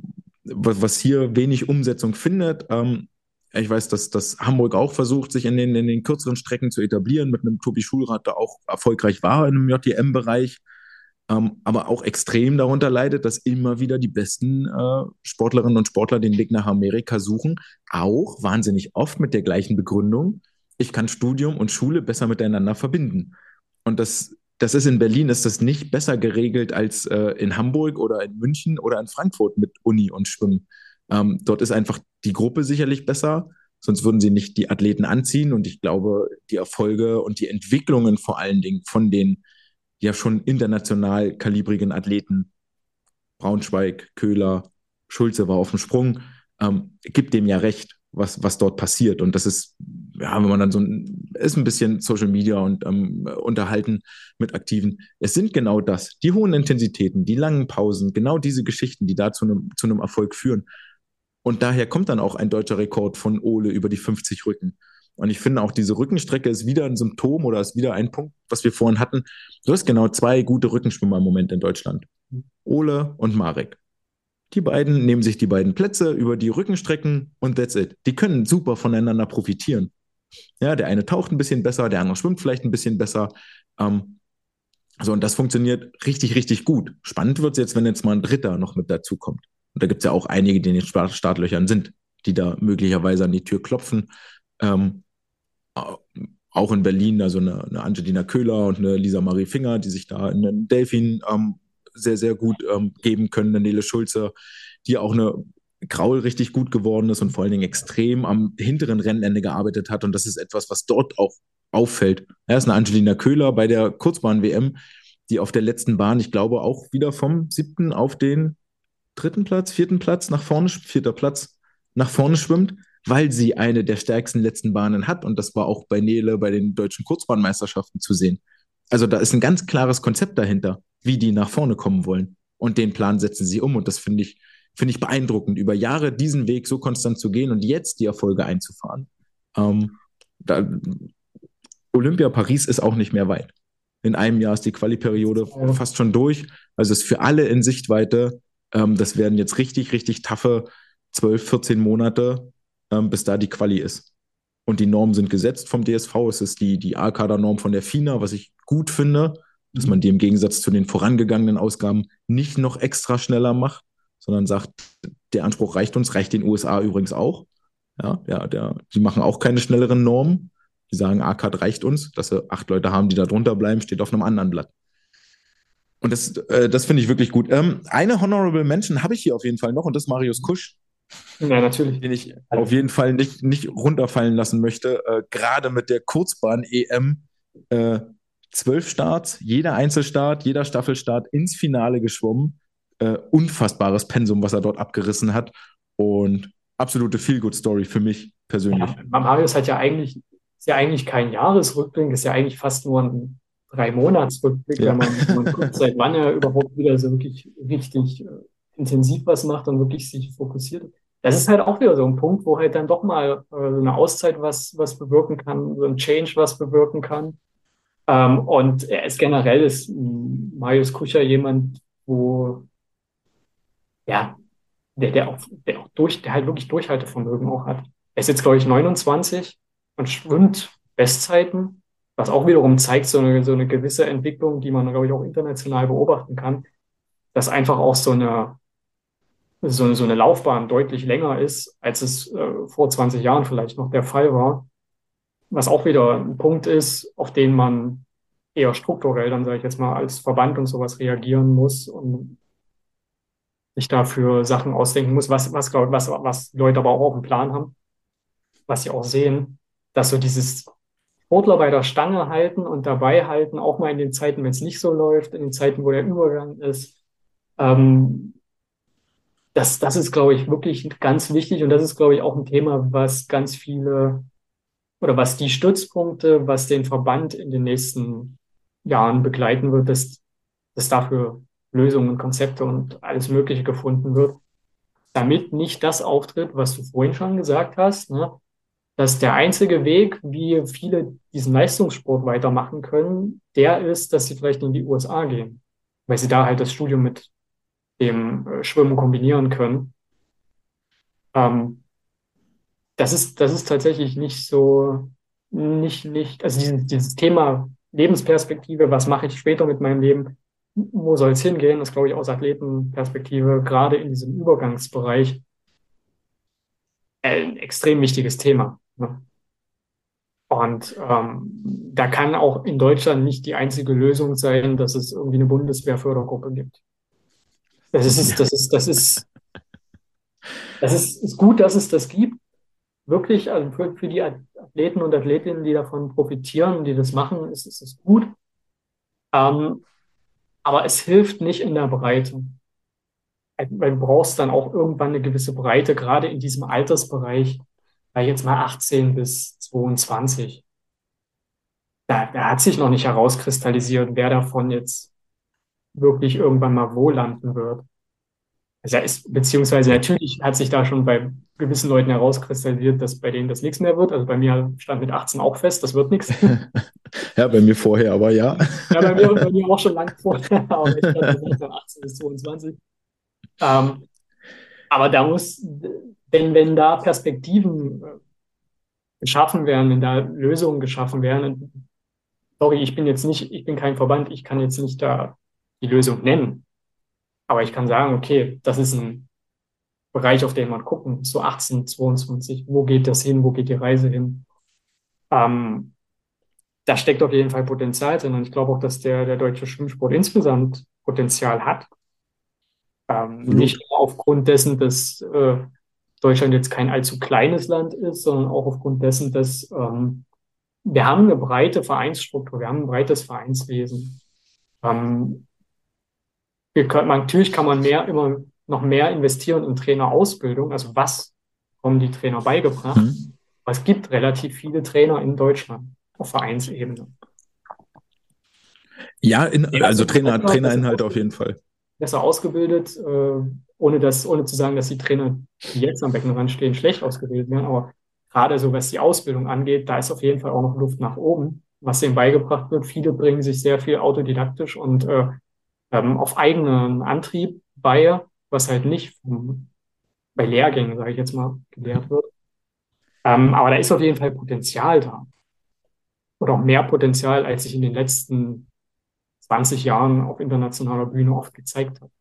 was, was, hier wenig Umsetzung findet. Ähm, ich weiß, dass, dass Hamburg auch versucht, sich in den, in den kürzeren Strecken zu etablieren, mit einem Tobi Schulrad, der auch erfolgreich war in einem JTM-Bereich, ähm, aber auch extrem darunter leidet, dass immer wieder die besten äh, Sportlerinnen und Sportler den Weg nach Amerika suchen, auch wahnsinnig oft mit der gleichen Begründung, ich kann Studium und Schule besser miteinander verbinden. Und das, das ist in Berlin, ist das nicht besser geregelt als äh, in Hamburg oder in München oder in Frankfurt mit Uni und Schwimmen. Ähm, dort ist einfach die Gruppe sicherlich besser, sonst würden sie nicht die Athleten anziehen. Und ich glaube, die Erfolge und die Entwicklungen vor allen Dingen von den ja schon international kalibrigen Athleten, Braunschweig, Köhler, Schulze war auf dem Sprung, ähm, gibt dem ja recht, was, was dort passiert. Und das ist, ja, wenn man dann so ein, ist ein bisschen Social Media und ähm, unterhalten mit Aktiven. Es sind genau das, die hohen Intensitäten, die langen Pausen, genau diese Geschichten, die da zu einem, zu einem Erfolg führen. Und daher kommt dann auch ein deutscher Rekord von Ole über die 50 Rücken. Und ich finde auch, diese Rückenstrecke ist wieder ein Symptom oder ist wieder ein Punkt, was wir vorhin hatten. Du hast genau zwei gute Rückenschwimmer im Moment in Deutschland. Ole und Marek. Die beiden nehmen sich die beiden Plätze über die Rückenstrecken und that's it. Die können super voneinander profitieren. Ja, der eine taucht ein bisschen besser, der andere schwimmt vielleicht ein bisschen besser. Ähm, so, und das funktioniert richtig, richtig gut. Spannend wird es jetzt, wenn jetzt mal ein Dritter noch mit dazu kommt. Und da gibt es ja auch einige, die in den Startlöchern sind, die da möglicherweise an die Tür klopfen. Ähm, auch in Berlin, also eine, eine, Angelina Köhler und eine Lisa Marie Finger, die sich da in den Delfin ähm, sehr, sehr gut ähm, geben können. Eine Nele Schulze, die auch eine Graul richtig gut geworden ist und vor allen Dingen extrem am hinteren Rennende gearbeitet hat. Und das ist etwas, was dort auch auffällt. Er ist eine Angelina Köhler bei der Kurzbahn-WM, die auf der letzten Bahn, ich glaube, auch wieder vom siebten auf den dritten Platz, vierten Platz nach vorne, vierter Platz nach vorne schwimmt weil sie eine der stärksten letzten Bahnen hat. Und das war auch bei Nele bei den deutschen Kurzbahnmeisterschaften zu sehen. Also da ist ein ganz klares Konzept dahinter, wie die nach vorne kommen wollen. Und den Plan setzen sie um. Und das finde ich, finde ich beeindruckend, über Jahre diesen Weg so konstant zu gehen und jetzt die Erfolge einzufahren. Ähm, da, Olympia Paris ist auch nicht mehr weit. In einem Jahr ist die Quali-Periode fast schon durch. Also ist für alle in Sichtweite. Ähm, das werden jetzt richtig, richtig taffe 12, 14 Monate ähm, bis da die Quali ist. Und die Normen sind gesetzt vom DSV. Es ist die, die A-Kader-Norm von der FINA, was ich gut finde, dass man die im Gegensatz zu den vorangegangenen Ausgaben nicht noch extra schneller macht, sondern sagt, der Anspruch reicht uns, reicht den USA übrigens auch. Ja, ja, der, die machen auch keine schnelleren Normen. Die sagen, A-Card reicht uns. Dass sie acht Leute haben, die da drunter bleiben, steht auf einem anderen Blatt. Und das, äh, das finde ich wirklich gut. Ähm, eine Honorable Mention habe ich hier auf jeden Fall noch und das ist Marius Kusch. Ja, natürlich. Den ich auf jeden Fall nicht, nicht runterfallen lassen möchte. Äh, Gerade mit der Kurzbahn-EM. Äh, zwölf Starts, jeder Einzelstart, jeder Staffelstart ins Finale geschwommen. Äh, unfassbares Pensum, was er dort abgerissen hat. Und absolute Feel-Good-Story für mich persönlich. Ja, Marius hat ja eigentlich, ist ja eigentlich kein Jahresrückblick, ist ja eigentlich fast nur ein drei Monatsrückblick, ja. wenn man, wenn man guckt, seit wann er überhaupt wieder so wirklich richtig äh, intensiv was macht und wirklich sich fokussiert. Das ist halt auch wieder so ein Punkt, wo halt dann doch mal äh, eine Auszeit was, was bewirken kann, so ein Change was bewirken kann. Ähm, und er ist generell ist Marius Kucher jemand, wo ja, der, der auch, der auch durch, der halt wirklich Durchhaltevermögen auch hat. Er ist jetzt, glaube ich, 29 und schwimmt Bestzeiten, was auch wiederum zeigt, so eine, so eine gewisse Entwicklung, die man, glaube ich, auch international beobachten kann, dass einfach auch so eine, so, so eine Laufbahn deutlich länger ist, als es äh, vor 20 Jahren vielleicht noch der Fall war. Was auch wieder ein Punkt ist, auf den man eher strukturell dann, sage ich jetzt mal, als Verband und sowas reagieren muss und sich dafür Sachen ausdenken muss, was, was, glaub, was, was Leute aber auch auf dem Plan haben, was sie auch sehen, dass so dieses Sportler bei der Stange halten und dabei halten, auch mal in den Zeiten, wenn es nicht so läuft, in den Zeiten, wo der Übergang ist, ähm, das, das ist, glaube ich, wirklich ganz wichtig und das ist, glaube ich, auch ein Thema, was ganz viele oder was die Stützpunkte, was den Verband in den nächsten Jahren begleiten wird, dass, dass dafür Lösungen Konzepte und alles Mögliche gefunden wird, damit nicht das auftritt, was du vorhin schon gesagt hast, ne? dass der einzige Weg, wie viele diesen Leistungssport weitermachen können, der ist, dass sie vielleicht in die USA gehen, weil sie da halt das Studium mit dem äh, Schwimmen kombinieren können. Ähm, das ist, das ist tatsächlich nicht so, nicht, nicht, also dieses, dieses Thema Lebensperspektive, was mache ich später mit meinem Leben, wo soll es hingehen, das glaube ich aus Athletenperspektive, gerade in diesem Übergangsbereich, ein extrem wichtiges Thema. Ne? Und ähm, da kann auch in Deutschland nicht die einzige Lösung sein, dass es irgendwie eine Bundeswehrfördergruppe gibt. Das ist, das ist, das ist, das ist, ist gut, dass es das gibt. Wirklich, also für, für die Athleten und Athletinnen, die davon profitieren, die das machen, ist, ist es gut. Ähm, aber es hilft nicht in der Breite. Weil du brauchst dann auch irgendwann eine gewisse Breite, gerade in diesem Altersbereich, weil jetzt mal 18 bis 22. Da, da hat sich noch nicht herauskristallisiert, wer davon jetzt wirklich irgendwann mal wo landen wird. Also beziehungsweise natürlich hat sich da schon bei gewissen Leuten herauskristallisiert, dass bei denen das nichts mehr wird. Also bei mir stand mit 18 auch fest, das wird nichts. ja, bei mir vorher, aber ja. ja, bei mir, bei mir auch schon lange vorher, aber ich von 18 bis 22. Ähm, aber da muss, denn wenn da Perspektiven äh, geschaffen werden, wenn da Lösungen geschaffen werden, sorry, ich bin jetzt nicht, ich bin kein Verband, ich kann jetzt nicht da die Lösung nennen. Aber ich kann sagen, okay, das ist ein Bereich, auf den man gucken, so 18, 22, wo geht das hin, wo geht die Reise hin? Ähm, da steckt auf jeden Fall Potenzial drin und ich glaube auch, dass der, der deutsche Schwimmsport insgesamt Potenzial hat. Ähm, mhm. Nicht nur aufgrund dessen, dass äh, Deutschland jetzt kein allzu kleines Land ist, sondern auch aufgrund dessen, dass ähm, wir haben eine breite Vereinsstruktur, wir haben ein breites Vereinswesen. Ähm, können, natürlich kann man mehr, immer noch mehr investieren in Trainerausbildung. Also was haben die Trainer beigebracht? Mhm. Aber es gibt relativ viele Trainer in Deutschland auf Vereinsebene. Ja, in, also Trainer, Trainerinhalte auf jeden Fall. Besser ausgebildet, äh, ohne, das, ohne zu sagen, dass die Trainer, die jetzt am Beckenrand stehen, schlecht ausgebildet werden. Aber gerade so, was die Ausbildung angeht, da ist auf jeden Fall auch noch Luft nach oben, was denen beigebracht wird. Viele bringen sich sehr viel autodidaktisch und äh, ähm, auf eigenen Antrieb bei, was halt nicht vom, bei Lehrgängen, sage ich jetzt mal, gelehrt wird. Ähm, aber da ist auf jeden Fall Potenzial da. Oder auch mehr Potenzial, als sich in den letzten 20 Jahren auf internationaler Bühne oft gezeigt hat.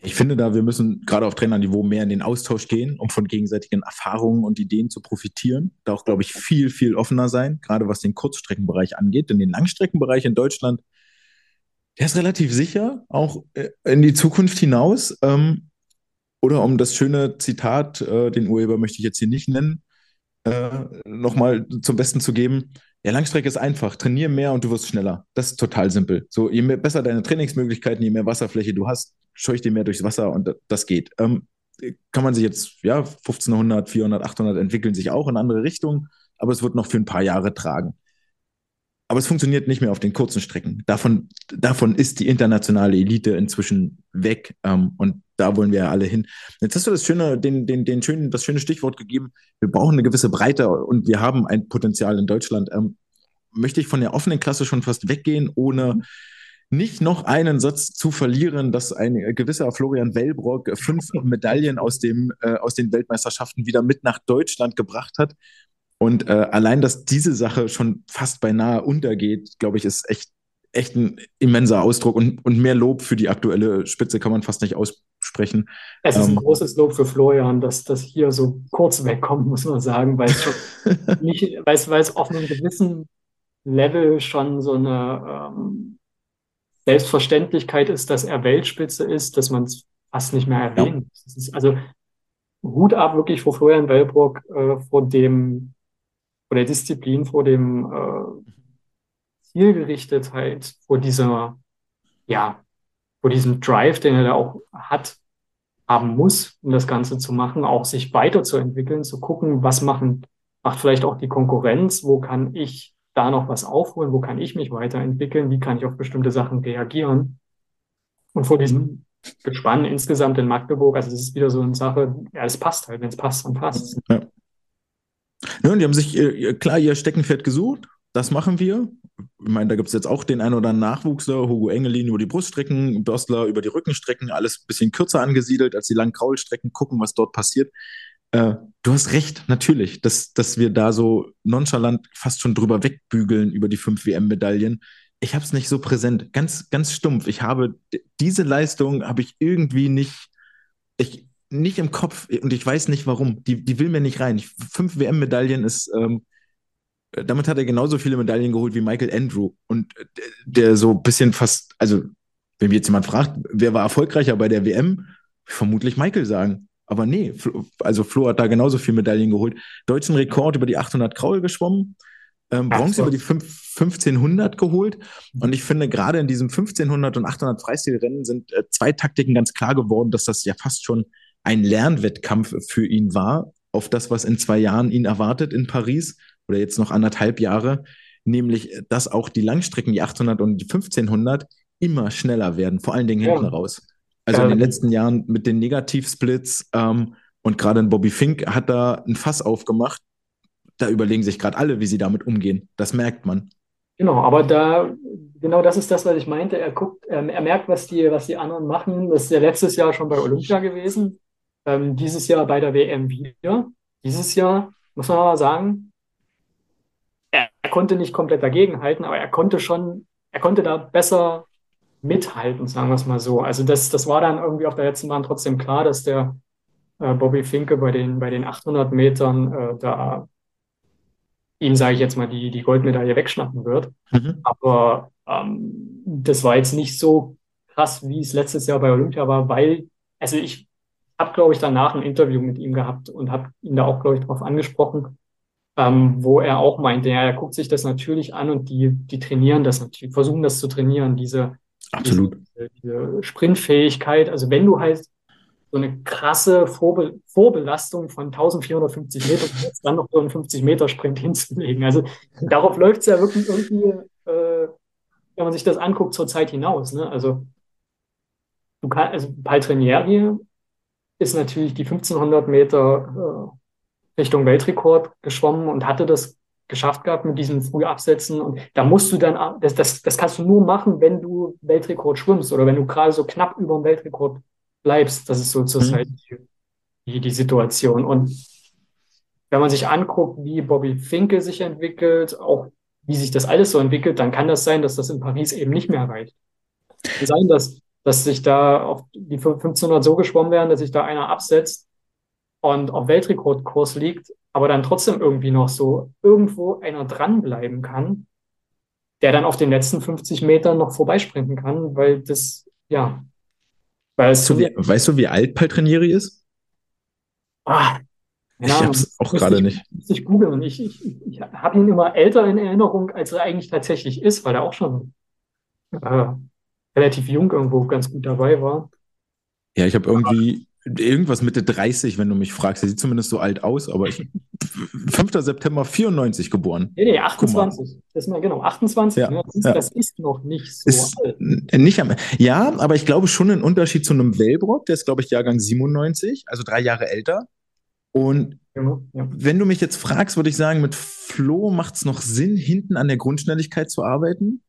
Ich finde da, wir müssen gerade auf Trainerniveau mehr in den Austausch gehen, um von gegenseitigen Erfahrungen und Ideen zu profitieren. Da auch, glaube ich, viel, viel offener sein, gerade was den Kurzstreckenbereich angeht. Denn den Langstreckenbereich in Deutschland der ist relativ sicher, auch äh, in die Zukunft hinaus. Ähm, oder um das schöne Zitat, äh, den Urheber möchte ich jetzt hier nicht nennen, äh, nochmal zum Besten zu geben. Ja, Langstrecke ist einfach. Trainier mehr und du wirst schneller. Das ist total simpel. So, je mehr, besser deine Trainingsmöglichkeiten, je mehr Wasserfläche du hast, scheuch dir mehr durchs Wasser und das geht. Ähm, kann man sich jetzt, ja, 1500, 400, 800 entwickeln sich auch in andere Richtungen, aber es wird noch für ein paar Jahre tragen. Aber es funktioniert nicht mehr auf den kurzen Strecken. Davon, davon ist die internationale Elite inzwischen weg. Ähm, und da wollen wir ja alle hin. Jetzt hast du das schöne, den, den, den schönen, das schöne Stichwort gegeben. Wir brauchen eine gewisse Breite und wir haben ein Potenzial in Deutschland. Ähm, möchte ich von der offenen Klasse schon fast weggehen, ohne nicht noch einen Satz zu verlieren, dass ein gewisser Florian Wellbrock fünf Medaillen aus, dem, äh, aus den Weltmeisterschaften wieder mit nach Deutschland gebracht hat. Und äh, allein, dass diese Sache schon fast beinahe untergeht, glaube ich, ist echt, echt ein immenser Ausdruck und, und mehr Lob für die aktuelle Spitze kann man fast nicht aussprechen. Es ist ein ähm, großes Lob für Florian, dass das hier so kurz wegkommt, muss man sagen, weil es, schon nicht, weil es, weil es auf einem gewissen Level schon so eine ähm, Selbstverständlichkeit ist, dass er Weltspitze ist, dass man es fast nicht mehr erwähnt. Ja. also Hut ab wirklich vor Florian Wellbrock, äh, vor dem vor der Disziplin, vor dem äh, Zielgerichtetheit, vor dieser, ja, vor diesem Drive, den er da auch hat, haben muss, um das Ganze zu machen, auch sich weiterzuentwickeln, zu gucken, was machen, macht vielleicht auch die Konkurrenz, wo kann ich da noch was aufholen, wo kann ich mich weiterentwickeln, wie kann ich auf bestimmte Sachen reagieren. Und vor diesem Gespann insgesamt in Magdeburg, also es ist wieder so eine Sache, ja, es passt halt, wenn es passt, dann passt Ja. Ja, und die haben sich äh, klar ihr Steckenpferd gesucht. Das machen wir. Ich meine, da gibt es jetzt auch den einen oder anderen Nachwuchser, Hugo Engelin über die Bruststrecken, Börstler über die Rückenstrecken, alles ein bisschen kürzer angesiedelt als die langen Kraulstrecken, gucken, was dort passiert. Äh, du hast recht, natürlich, dass, dass wir da so nonchalant fast schon drüber wegbügeln über die fünf WM-Medaillen. Ich habe es nicht so präsent, ganz, ganz stumpf. Ich habe diese Leistung habe ich irgendwie nicht, ich, nicht im Kopf und ich weiß nicht warum. Die, die will mir nicht rein. fünf WM-Medaillen ist, ähm, damit hat er genauso viele Medaillen geholt wie Michael Andrew. Und der so ein bisschen fast, also wenn mir jetzt jemand fragt, wer war erfolgreicher bei der WM, vermutlich Michael sagen. Aber nee, also Flo hat da genauso viele Medaillen geholt. Deutschen Rekord über die 800 Kraul geschwommen, ähm, Bronze über die 5, 1500 geholt. Und ich finde, gerade in diesem 1500 und 800 Freistilrennen sind äh, zwei Taktiken ganz klar geworden, dass das ja fast schon ein Lernwettkampf für ihn war, auf das, was in zwei Jahren ihn erwartet in Paris oder jetzt noch anderthalb Jahre, nämlich, dass auch die Langstrecken, die 800 und die 1500, immer schneller werden, vor allen Dingen hinten ja. raus. Also ja. in den letzten Jahren mit den Negativsplits ähm, und gerade in Bobby Fink hat da ein Fass aufgemacht. Da überlegen sich gerade alle, wie sie damit umgehen. Das merkt man. Genau, aber da, genau das ist das, was ich meinte. Er guckt, ähm, er merkt, was die, was die anderen machen. Das ist ja letztes Jahr schon bei Olympia gewesen. Ähm, dieses Jahr bei der WM wieder. Dieses Jahr, muss man mal sagen, er, er konnte nicht komplett dagegenhalten, aber er konnte schon, er konnte da besser mithalten, sagen wir es mal so. Also das, das war dann irgendwie auf der letzten Bahn trotzdem klar, dass der äh, Bobby Finke bei den, bei den 800 Metern äh, da ihm, sage ich jetzt mal, die, die Goldmedaille wegschnappen wird. Mhm. Aber ähm, das war jetzt nicht so krass, wie es letztes Jahr bei Olympia war, weil, also ich habe, glaube ich, danach ein Interview mit ihm gehabt und habe ihn da auch, glaube ich, darauf angesprochen, ähm, wo er auch meinte, ja, er guckt sich das natürlich an und die, die trainieren das natürlich, versuchen das zu trainieren, diese Absolut. Diese, diese Sprintfähigkeit. Also wenn du halt so eine krasse Vorbe Vorbelastung von 1450 Metern dann noch so einen 50 Meter Sprint hinzulegen. Also darauf läuft es ja wirklich irgendwie, äh, wenn man sich das anguckt, zur Zeit hinaus. Ne? Also du kannst, also Paltrinieri ist natürlich die 1500 Meter äh, Richtung Weltrekord geschwommen und hatte das geschafft gehabt mit diesem Frühabsetzen. Und da musst du dann, das, das, das kannst du nur machen, wenn du Weltrekord schwimmst oder wenn du gerade so knapp über dem Weltrekord bleibst. Das ist so zurzeit mhm. die, die Situation. Und wenn man sich anguckt, wie Bobby Finkel sich entwickelt, auch wie sich das alles so entwickelt, dann kann das sein, dass das in Paris eben nicht mehr reicht. Kann sein, dass, dass sich da auf die 1500 so geschwommen werden, dass sich da einer absetzt und auf Weltrekordkurs liegt aber dann trotzdem irgendwie noch so irgendwo einer dranbleiben kann, der dann auf den letzten 50 Metern noch vorbeisprinten kann, weil das, ja. Weil es weißt, du, wie, weißt du, wie alt Paltrinieri ist? Ah, ich ja, hab's auch gerade nicht. Muss ich googeln. Ich, ich, ich habe ihn immer älter in Erinnerung, als er eigentlich tatsächlich ist, weil er auch schon äh, relativ jung irgendwo ganz gut dabei war. Ja, ich habe irgendwie irgendwas Mitte 30, wenn du mich fragst. Er sieht zumindest so alt aus, aber ich 5. September 94 geboren. Nee, nee, 28. Das ist mal, genau, 28. Ja, ne? das, ist, ja. das, ist, noch nicht so ist alt. Nicht am, ja, aber ich glaube schon ein Unterschied zu einem Wellbrock. Der ist, glaube ich, Jahrgang 97, also drei Jahre älter. Und ja. wenn du mich jetzt fragst, würde ich sagen, mit Flo macht es noch Sinn, hinten an der Grundschnelligkeit zu arbeiten.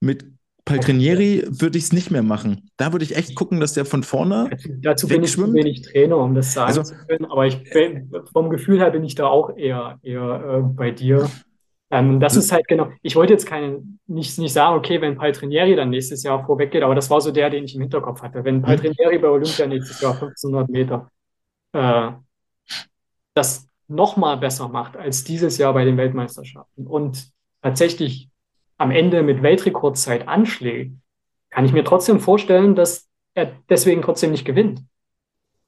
Mit Paltrinieri würde ich es nicht mehr machen. Da würde ich echt gucken, dass der von vorne. Dazu bin ich zu wenig Trainer, um das sagen also, zu können. Aber ich bin, vom Gefühl her bin ich da auch eher, eher äh, bei dir. Ähm, das ist halt genau. Ich wollte jetzt keine, nicht, nicht sagen, okay, wenn Paltrinieri dann nächstes Jahr vorweg geht, aber das war so der, den ich im Hinterkopf hatte. Wenn Paltrinieri bei Olympia nächstes Jahr 1500 Meter äh, das nochmal besser macht als dieses Jahr bei den Weltmeisterschaften und tatsächlich am Ende mit Weltrekordzeit anschlägt, kann ich mir trotzdem vorstellen, dass er deswegen trotzdem nicht gewinnt.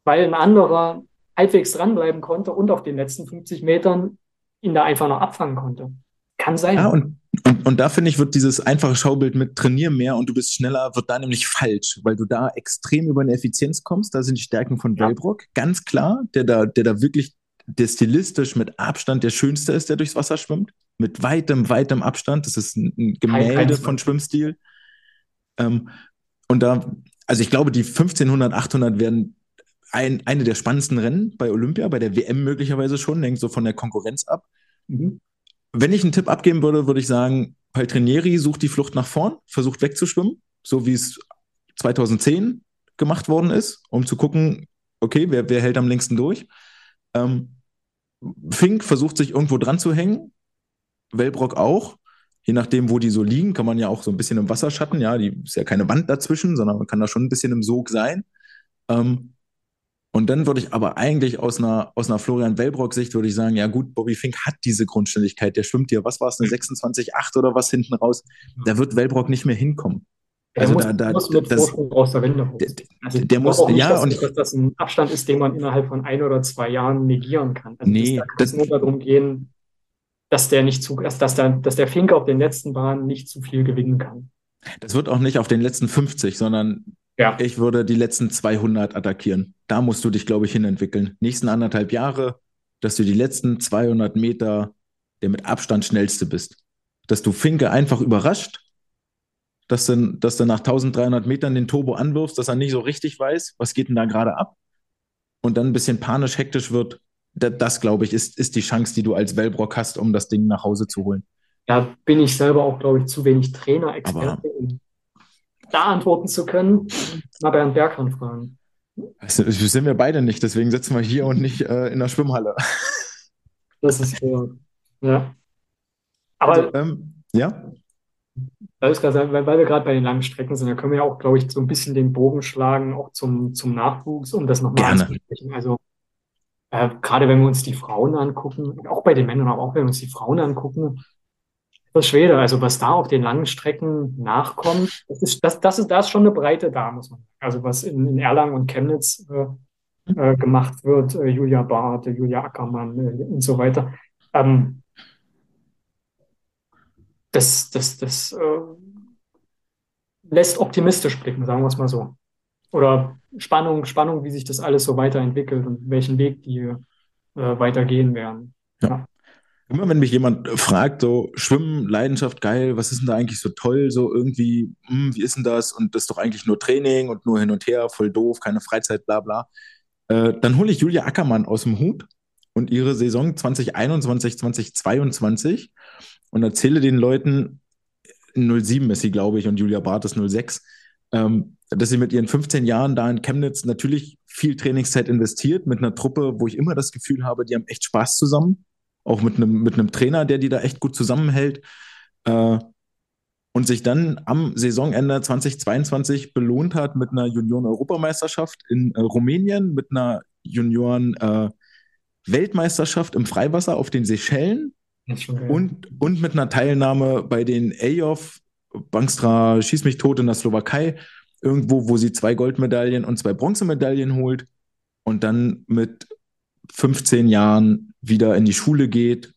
Weil ein anderer halbwegs dranbleiben konnte und auf den letzten 50 Metern ihn da einfach noch abfangen konnte. Kann sein. Ja, und, und, und da finde ich, wird dieses einfache Schaubild mit trainier mehr und du bist schneller, wird da nämlich falsch, weil du da extrem über eine Effizienz kommst. Da sind die Stärken von ja. ganz klar, der da, der da wirklich der stilistisch mit Abstand der schönste ist, der durchs Wasser schwimmt mit weitem, weitem Abstand. Das ist ein Gemälde von Schwimmstil. Ähm, und da, also ich glaube, die 1500, 800 werden ein, eine der spannendsten Rennen bei Olympia, bei der WM möglicherweise schon, hängt so von der Konkurrenz ab. Mhm. Wenn ich einen Tipp abgeben würde, würde ich sagen, Paltrinieri sucht die Flucht nach vorn, versucht wegzuschwimmen, so wie es 2010 gemacht worden ist, um zu gucken, okay, wer, wer hält am längsten durch. Ähm, Fink versucht sich irgendwo dran zu hängen, Wellbrock auch. Je nachdem, wo die so liegen, kann man ja auch so ein bisschen im Wasserschatten, ja, die ist ja keine Wand dazwischen, sondern man kann da schon ein bisschen im Sog sein. Ähm, Und dann würde ich aber eigentlich aus einer, aus einer Florian Wellbrock-Sicht würde ich sagen, ja gut, Bobby Fink hat diese Grundständigkeit, der schwimmt dir, was war es, eine 26,8 oder was hinten raus, da wird Wellbrock nicht mehr hinkommen. Also muss, da, da, muss mit das, aus der Wende der, also der muss, nicht, ja, dass, und dass das ein Abstand ist, den man innerhalb von ein oder zwei Jahren negieren kann. Also nee, das, da kann es nur darum gehen, dass der nicht zu, dass, dass der, dass der Fink auf den letzten Bahnen nicht zu viel gewinnen kann. Das wird auch nicht auf den letzten 50, sondern ja. ich würde die letzten 200 attackieren. Da musst du dich, glaube ich, hinentwickeln. Nächsten anderthalb Jahre, dass du die letzten 200 Meter der mit Abstand schnellste bist. Dass du Finke einfach überrascht dass du, dass du nach 1300 Metern den Turbo anwirfst, dass er nicht so richtig weiß, was geht denn da gerade ab und dann ein bisschen panisch, hektisch wird. Das, das glaube ich, ist, ist die Chance, die du als Wellbrock hast, um das Ding nach Hause zu holen. Da bin ich selber auch, glaube ich, zu wenig Trainer-Experte, um da antworten zu können. Mal Bernd Berghahn fragen. Also, sind wir beide nicht, deswegen sitzen wir hier und nicht äh, in der Schwimmhalle. Das ist fair. Ja. Aber also, ähm, ja weil, weil, weil wir gerade bei den langen Strecken sind, da können wir ja auch, glaube ich, so ein bisschen den Bogen schlagen, auch zum, zum Nachwuchs, um das nochmal anzusprechen. Also äh, gerade wenn wir uns die Frauen angucken, auch bei den Männern, aber auch wenn wir uns die Frauen angucken, das Schwede, also was da auf den langen Strecken nachkommt, das ist, das, das ist, da ist schon eine Breite da, muss man sagen. Also was in, in Erlangen und Chemnitz äh, äh, gemacht wird, äh, Julia Barth, Julia Ackermann äh, und so weiter. Ähm, das, das, das äh, lässt optimistisch blicken, sagen wir es mal so. Oder Spannung, Spannung, wie sich das alles so weiterentwickelt und welchen Weg die äh, weitergehen werden. Ja. ja. Immer wenn mich jemand fragt, so Schwimmen, Leidenschaft, geil, was ist denn da eigentlich so toll, so irgendwie, hm, wie ist denn das? Und das ist doch eigentlich nur Training und nur hin und her, voll doof, keine Freizeit, bla bla. Äh, dann hole ich Julia Ackermann aus dem Hut und ihre Saison 2021, 2022 und erzähle den Leuten, 07 ist sie, glaube ich, und Julia Barth ist 06, ähm, dass sie mit ihren 15 Jahren da in Chemnitz natürlich viel Trainingszeit investiert, mit einer Truppe, wo ich immer das Gefühl habe, die haben echt Spaß zusammen. Auch mit einem, mit einem Trainer, der die da echt gut zusammenhält. Äh, und sich dann am Saisonende 2022 belohnt hat mit einer Junioren-Europameisterschaft in äh, Rumänien, mit einer Junioren-Weltmeisterschaft äh, im Freiwasser auf den Seychellen und, und mit einer Teilnahme bei den AOF, Bangstra Schieß mich tot in der Slowakei, irgendwo, wo sie zwei Goldmedaillen und zwei Bronzemedaillen holt und dann mit 15 Jahren wieder in die Schule geht.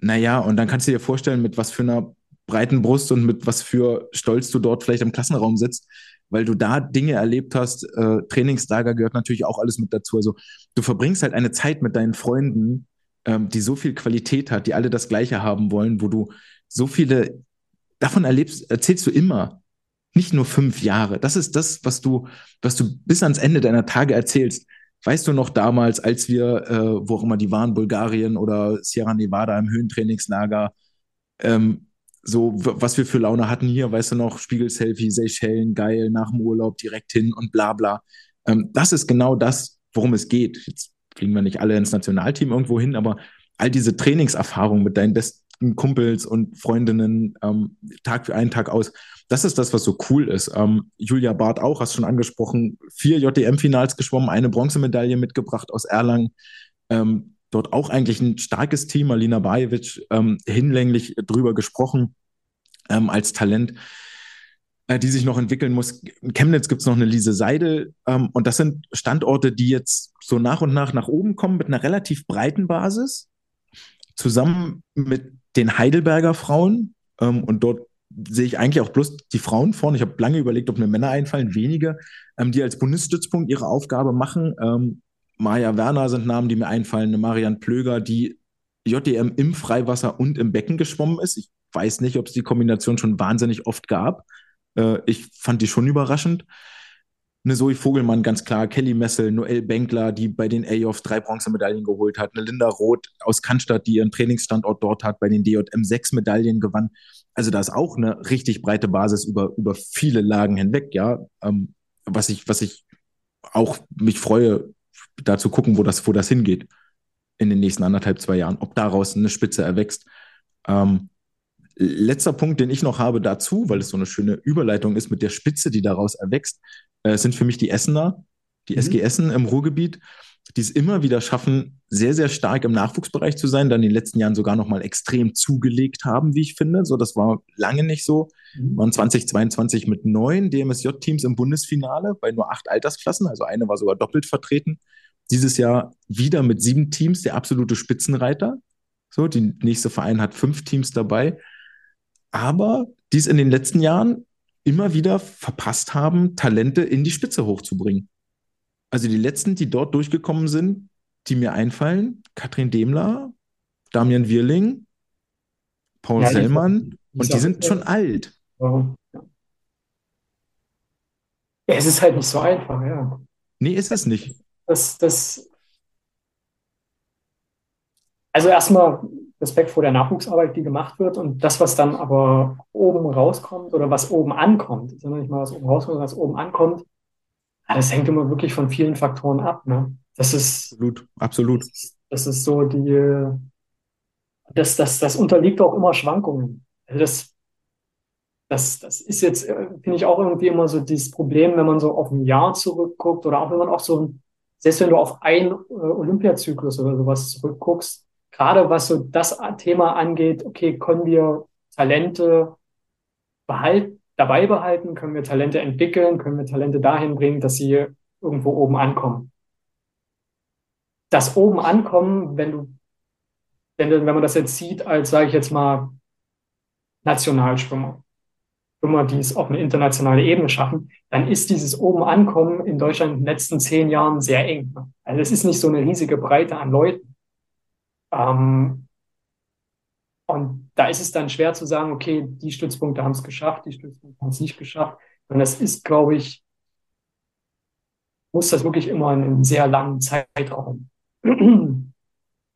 Naja, und dann kannst du dir vorstellen, mit was für einer breiten Brust und mit was für Stolz du dort vielleicht im Klassenraum sitzt, weil du da Dinge erlebt hast. Äh, Trainingslager gehört natürlich auch alles mit dazu. Also du verbringst halt eine Zeit mit deinen Freunden, ähm, die so viel Qualität hat, die alle das Gleiche haben wollen, wo du so viele, davon erlebst, erzählst du immer, nicht nur fünf Jahre. Das ist das, was du, was du bis ans Ende deiner Tage erzählst. Weißt du noch damals, als wir, äh, wo auch immer die waren, Bulgarien oder Sierra Nevada im Höhentrainingslager, ähm, so was wir für Laune hatten hier, weißt du noch, Spiegelselfie, Seychellen, geil, nach dem Urlaub direkt hin und bla bla. Ähm, das ist genau das, worum es geht. Jetzt fliegen wir nicht alle ins Nationalteam irgendwo hin, aber all diese Trainingserfahrungen mit deinen besten Kumpels und Freundinnen ähm, Tag für einen Tag aus, das ist das, was so cool ist. Ähm, Julia Barth auch, hast schon angesprochen, vier JDM-Finals geschwommen, eine Bronzemedaille mitgebracht aus Erlangen. Ähm, dort auch eigentlich ein starkes Team, Alina Bajevic, ähm, hinlänglich drüber gesprochen ähm, als Talent. Äh, die sich noch entwickeln muss. In Chemnitz gibt es noch eine Lise Seidel. Ähm, und das sind Standorte, die jetzt so nach und nach nach oben kommen mit einer relativ breiten Basis. Zusammen mit den Heidelberger Frauen. Ähm, und dort sehe ich eigentlich auch bloß die Frauen vorne. Ich habe lange überlegt, ob mir Männer einfallen, wenige, ähm, die als Bundesstützpunkt ihre Aufgabe machen. Ähm, Maja Werner sind Namen, die mir einfallen, eine Marianne Plöger, die JDM im Freiwasser und im Becken geschwommen ist. Ich weiß nicht, ob es die Kombination schon wahnsinnig oft gab. Äh, ich fand die schon überraschend. Eine Zoe Vogelmann, ganz klar, Kelly Messel, Noel Benkler, die bei den A-Off drei Bronzemedaillen geholt hat, eine Linda Roth aus Cannstatt, die ihren Trainingsstandort dort hat, bei den DJM sechs Medaillen gewann. Also da ist auch eine richtig breite Basis über, über viele Lagen hinweg, ja. Ähm, was ich, was ich auch mich freue, da zu gucken, wo das, wo das hingeht in den nächsten anderthalb, zwei Jahren, ob daraus eine Spitze erwächst. Ähm, Letzter Punkt, den ich noch habe dazu, weil es so eine schöne Überleitung ist mit der Spitze, die daraus erwächst, äh, sind für mich die Essener. die mhm. SG Essen im Ruhrgebiet, die es immer wieder schaffen, sehr, sehr stark im Nachwuchsbereich zu sein, dann in den letzten Jahren sogar nochmal extrem zugelegt haben, wie ich finde. So, das war lange nicht so. Mhm. Waren 2022 mit neun DMSJ-Teams im Bundesfinale bei nur acht Altersklassen, also eine war sogar doppelt vertreten. Dieses Jahr wieder mit sieben Teams, der absolute Spitzenreiter. So, die nächste Verein hat fünf Teams dabei. Aber dies in den letzten Jahren immer wieder verpasst haben, Talente in die Spitze hochzubringen. Also die letzten, die dort durchgekommen sind, die mir einfallen, Katrin Demler, Damian Wirling, Paul ja, Sellmann, und die sind schon alt. Ja. Es ist halt nicht so einfach, ja. Nee, ist es nicht. Das, das, also erstmal Respekt vor der Nachwuchsarbeit, die gemacht wird und das, was dann aber oben rauskommt oder was oben ankommt, ist ja nicht mal was oben rauskommt, was oben ankommt, das hängt immer wirklich von vielen Faktoren ab. Ne? Das ist absolut, absolut. Das, das ist so die, das, das, das unterliegt auch immer Schwankungen. Also das, das, das ist jetzt, äh, finde ich, auch irgendwie immer so dieses Problem, wenn man so auf ein Jahr zurückguckt oder auch wenn man auch so, selbst wenn du auf einen äh, Olympiazyklus oder sowas zurückguckst, gerade was so das Thema angeht, okay, können wir Talente behalten, dabei behalten, können wir Talente entwickeln, können wir Talente dahin bringen, dass sie irgendwo oben ankommen. Das oben ankommen, wenn du, wenn, wenn man das jetzt sieht, als sage ich jetzt mal Nationalschwimmer, Schwimmer, die es auf eine internationale Ebene schaffen, dann ist dieses oben ankommen in Deutschland in den letzten zehn Jahren sehr eng. Also es ist nicht so eine riesige Breite an Leuten. Ähm, und da ist es dann schwer zu sagen, okay, die Stützpunkte haben es geschafft, die Stützpunkte haben es nicht geschafft. Und das ist, glaube ich, muss das wirklich immer in einem sehr langen Zeitraum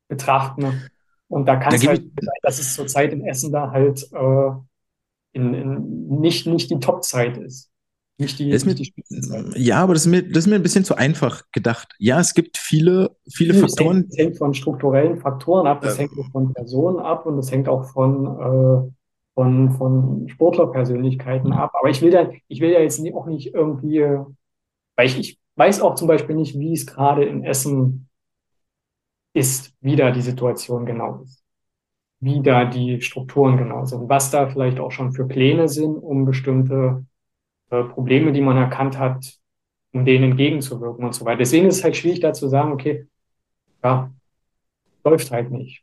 betrachten. Und da kann es halt sein, dass es zurzeit in Essen da halt äh, in, in nicht, nicht die Top-Zeit ist. Nicht die, das nicht mir, die Ja, aber das ist, mir, das ist mir ein bisschen zu einfach gedacht. Ja, es gibt viele, viele das Faktoren. Hängt, das hängt von strukturellen Faktoren ab, das äh, hängt auch von Personen ab und das hängt auch von, äh, von, von Sportlerpersönlichkeiten ab. Aber ich will da, ich will ja jetzt auch nicht irgendwie, weil ich, ich weiß auch zum Beispiel nicht, wie es gerade in Essen ist, wie da die Situation genau ist. Wie da die Strukturen genau sind, was da vielleicht auch schon für Pläne sind, um bestimmte äh, Probleme, die man erkannt hat, um denen entgegenzuwirken und so weiter. Deswegen ist es halt schwierig, da zu sagen, okay, ja, läuft halt nicht.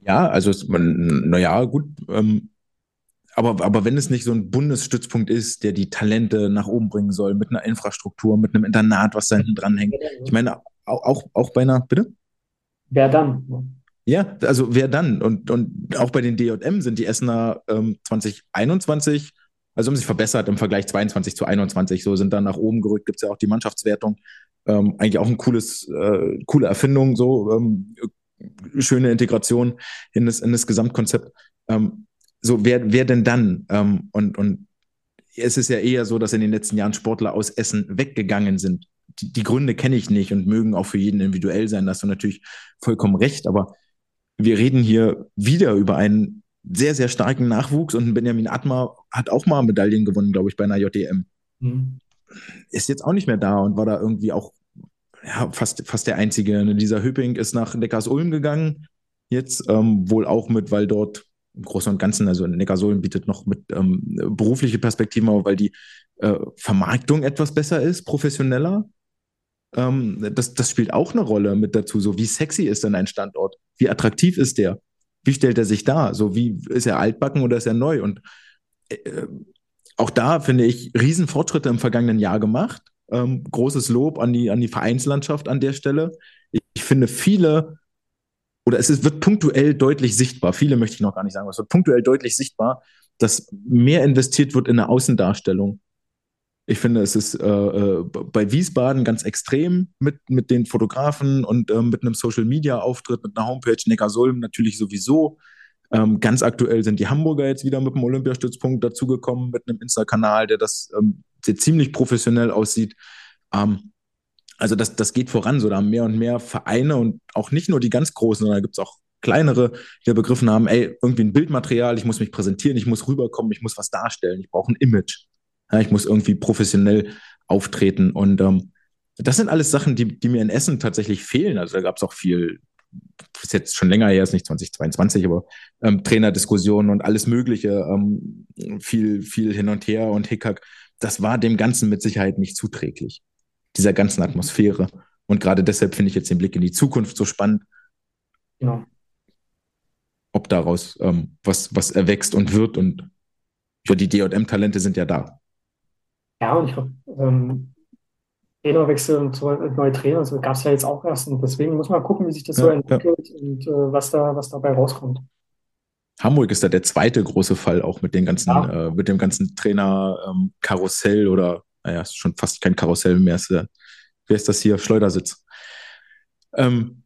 Ja, also naja, gut, ähm, aber, aber wenn es nicht so ein Bundesstützpunkt ist, der die Talente nach oben bringen soll, mit einer Infrastruktur, mit einem Internat, was da hinten dran hängt. Ich meine, auch, auch, auch bei einer, bitte? Wer dann? Ja, also wer dann? Und, und auch bei den DJM sind die Essener ähm, 2021 also haben sich verbessert im Vergleich 22 zu 21. So sind dann nach oben gerückt, gibt es ja auch die Mannschaftswertung. Ähm, eigentlich auch ein cooles, äh, coole Erfindung, so ähm, schöne Integration in das, in das Gesamtkonzept. Ähm, so, wer, wer denn dann? Ähm, und, und es ist ja eher so, dass in den letzten Jahren Sportler aus Essen weggegangen sind. Die, die Gründe kenne ich nicht und mögen auch für jeden individuell sein. Da hast du natürlich vollkommen recht, aber wir reden hier wieder über einen sehr, sehr starken Nachwuchs und Benjamin Atma hat auch mal Medaillen gewonnen, glaube ich, bei einer JDM. Mhm. Ist jetzt auch nicht mehr da und war da irgendwie auch ja, fast, fast der Einzige. Dieser Hüpping ist nach Neckars-Ulm gegangen, jetzt ähm, wohl auch mit, weil dort im Großen und Ganzen, also Neckarsulm bietet noch mit ähm, berufliche Perspektiven, aber weil die äh, Vermarktung etwas besser ist, professioneller. Ähm, das, das spielt auch eine Rolle mit dazu. So, wie sexy ist denn ein Standort? Wie attraktiv ist der? Wie stellt er sich da? So, wie ist er altbacken oder ist er neu? Und äh, auch da finde ich Riesenfortschritte im vergangenen Jahr gemacht. Ähm, großes Lob an die, an die Vereinslandschaft an der Stelle. Ich, ich finde viele, oder es ist, wird punktuell deutlich sichtbar, viele möchte ich noch gar nicht sagen, aber es wird punktuell deutlich sichtbar, dass mehr investiert wird in eine Außendarstellung. Ich finde, es ist äh, äh, bei Wiesbaden ganz extrem mit, mit den Fotografen und äh, mit einem Social-Media-Auftritt, mit einer Homepage, Neckarsulm natürlich sowieso. Ähm, ganz aktuell sind die Hamburger jetzt wieder mit dem Olympiastützpunkt dazugekommen, mit einem Insta-Kanal, der das ähm, der ziemlich professionell aussieht. Ähm, also das, das geht voran, so da haben mehr und mehr Vereine und auch nicht nur die ganz großen, sondern da gibt es auch kleinere, die begriffen haben, ey, irgendwie ein Bildmaterial, ich muss mich präsentieren, ich muss rüberkommen, ich muss was darstellen, ich brauche ein Image. Ja, ich muss irgendwie professionell auftreten. Und ähm, das sind alles Sachen, die, die mir in Essen tatsächlich fehlen. Also da gab es auch viel, das ist jetzt schon länger her, ist nicht 2022, aber ähm, Trainerdiskussionen und alles Mögliche, ähm, viel, viel hin und her und Hickhack. Das war dem Ganzen mit Sicherheit nicht zuträglich, dieser ganzen Atmosphäre. Und gerade deshalb finde ich jetzt den Blick in die Zukunft so spannend. Ja. Ob daraus ähm, was, was erwächst und wird. Und ja, die DM-Talente sind ja da. Ja, und ich glaube, ähm, Trainerwechsel und neue Trainer, also gab es ja jetzt auch erst. Und deswegen muss man gucken, wie sich das ja, so entwickelt ja. und äh, was, da, was dabei rauskommt. Hamburg ist da der zweite große Fall, auch mit den ganzen, ja. äh, mit dem ganzen Trainer-Karussell ähm, oder, naja, ist schon fast kein Karussell mehr, ist, äh, wer ist das hier? Schleudersitz. Ähm,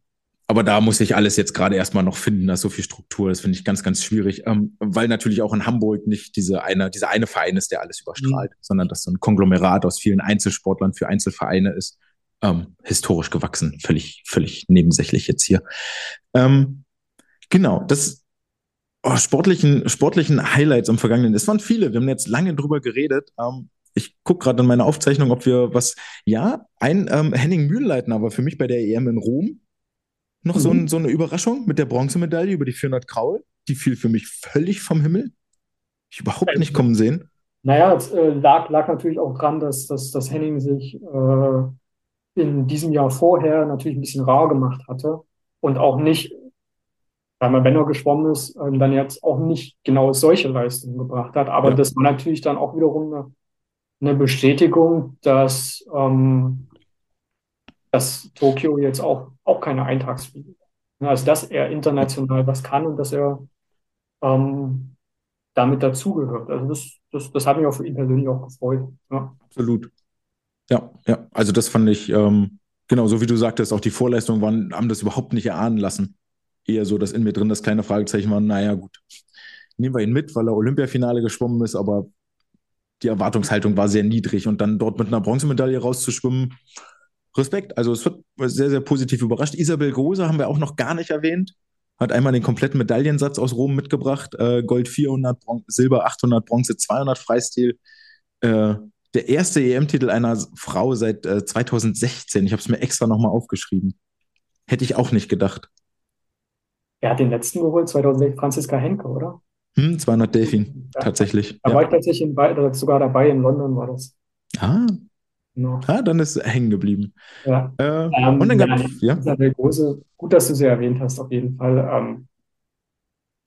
aber da muss ich alles jetzt gerade erstmal noch finden, da so viel Struktur, das finde ich ganz, ganz schwierig, ähm, weil natürlich auch in Hamburg nicht diese eine, dieser eine Verein ist, der alles überstrahlt, mhm. sondern dass so ein Konglomerat aus vielen Einzelsportlern für Einzelvereine ist, ähm, historisch gewachsen, völlig, völlig nebensächlich jetzt hier. Ähm, genau, das oh, sportlichen, sportlichen Highlights im Vergangenen, es waren viele, wir haben jetzt lange drüber geredet, ähm, ich gucke gerade in meiner Aufzeichnung, ob wir was, ja, ein ähm, Henning Mühlleitner war für mich bei der EM in Rom noch mhm. so, ein, so, eine Überraschung mit der Bronzemedaille über die 400 Kraul. Die fiel für mich völlig vom Himmel. Ich überhaupt nicht kommen sehen. Naja, es äh, lag, lag natürlich auch dran, dass, dass, dass Henning sich äh, in diesem Jahr vorher natürlich ein bisschen rar gemacht hatte und auch nicht, weil man, wenn er geschwommen ist, äh, dann jetzt auch nicht genau solche Leistungen gebracht hat. Aber ja. das war natürlich dann auch wiederum eine, eine Bestätigung, dass ähm, dass Tokio jetzt auch, auch keine Eintagsfliege. Also, dass er international was kann und dass er ähm, damit dazugehört. Also, das, das, das hat mich auch für ihn persönlich auch gefreut. Ja. Absolut. Ja, ja. Also, das fand ich, ähm, genau, so wie du sagtest, auch die Vorleistungen waren, haben das überhaupt nicht erahnen lassen. Eher so, dass in mir drin das kleine Fragezeichen war, naja, gut, nehmen wir ihn mit, weil er Olympiafinale geschwommen ist, aber die Erwartungshaltung war sehr niedrig und dann dort mit einer Bronzemedaille rauszuschwimmen, Respekt. Also es wird sehr, sehr positiv überrascht. Isabel Große haben wir auch noch gar nicht erwähnt. Hat einmal den kompletten Medaillensatz aus Rom mitgebracht. Äh, Gold 400, Bron Silber 800, Bronze 200 Freistil. Äh, der erste EM-Titel einer Frau seit äh, 2016. Ich habe es mir extra nochmal aufgeschrieben. Hätte ich auch nicht gedacht. Er hat den letzten geholt, 2006, Franziska Henke, oder? Hm, 200 Delfin, ja, tatsächlich. Da ja. war ich tatsächlich in, sogar dabei, in London war das. Ah, Genau. Ah, dann ist hängen geblieben. Ja. Äh, ähm, und dann gab es, ja. Isabel Große, gut, dass du sie erwähnt hast, auf jeden Fall. Ähm,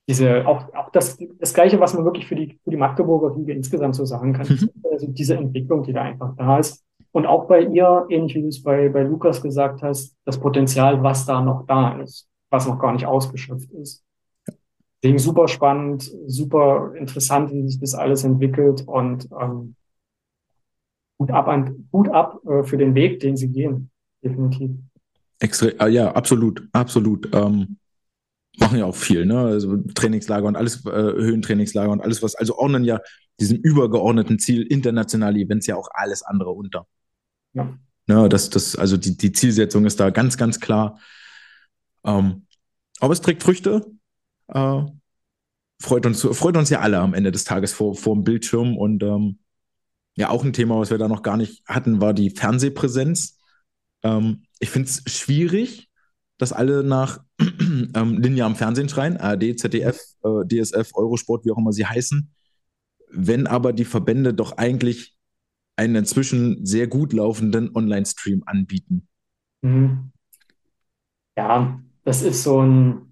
diese, auch, auch das, das Gleiche, was man wirklich für die, für die Magdeburger Liga insgesamt so sagen kann, mhm. also diese Entwicklung, die da einfach da ist. Und auch bei ihr, ähnlich wie du es bei, bei Lukas gesagt hast, das Potenzial, was da noch da ist, was noch gar nicht ausgeschöpft ist. Deswegen super spannend, super interessant, wie sich das alles entwickelt und ähm, Hut ab, an, Hut ab äh, für den Weg, den sie gehen, definitiv. Extra, ah, ja, absolut, absolut. Ähm, machen ja auch viel, ne? Also Trainingslager und alles, äh, Höhentrainingslager und alles was, also ordnen ja diesem übergeordneten Ziel internationale Events ja auch alles andere unter. Ja. Ne, das, das, also die, die Zielsetzung ist da ganz, ganz klar. Ähm, aber es trägt Früchte. Äh, freut uns, freut uns ja alle am Ende des Tages vor, vor dem Bildschirm und ähm, ja, auch ein Thema, was wir da noch gar nicht hatten, war die Fernsehpräsenz. Ähm, ich finde es schwierig, dass alle nach ähm, linearem Fernsehen schreien, ARD, ZDF, äh, DSF, Eurosport, wie auch immer sie heißen. Wenn aber die Verbände doch eigentlich einen inzwischen sehr gut laufenden Online-Stream anbieten. Mhm. Ja, das ist so ein,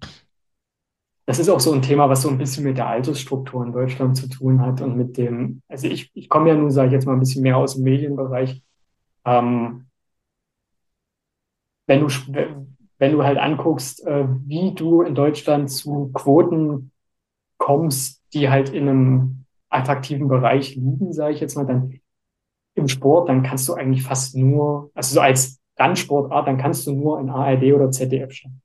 das ist auch so ein Thema, was so ein bisschen mit der Altersstruktur in Deutschland zu tun hat und mit dem, also ich, ich komme ja nun, sage ich jetzt mal, ein bisschen mehr aus dem Medienbereich. Ähm, wenn du, wenn du halt anguckst, äh, wie du in Deutschland zu Quoten kommst, die halt in einem attraktiven Bereich liegen, sage ich jetzt mal, dann im Sport, dann kannst du eigentlich fast nur, also so als Randsportart, dann kannst du nur in ARD oder ZDF schauen.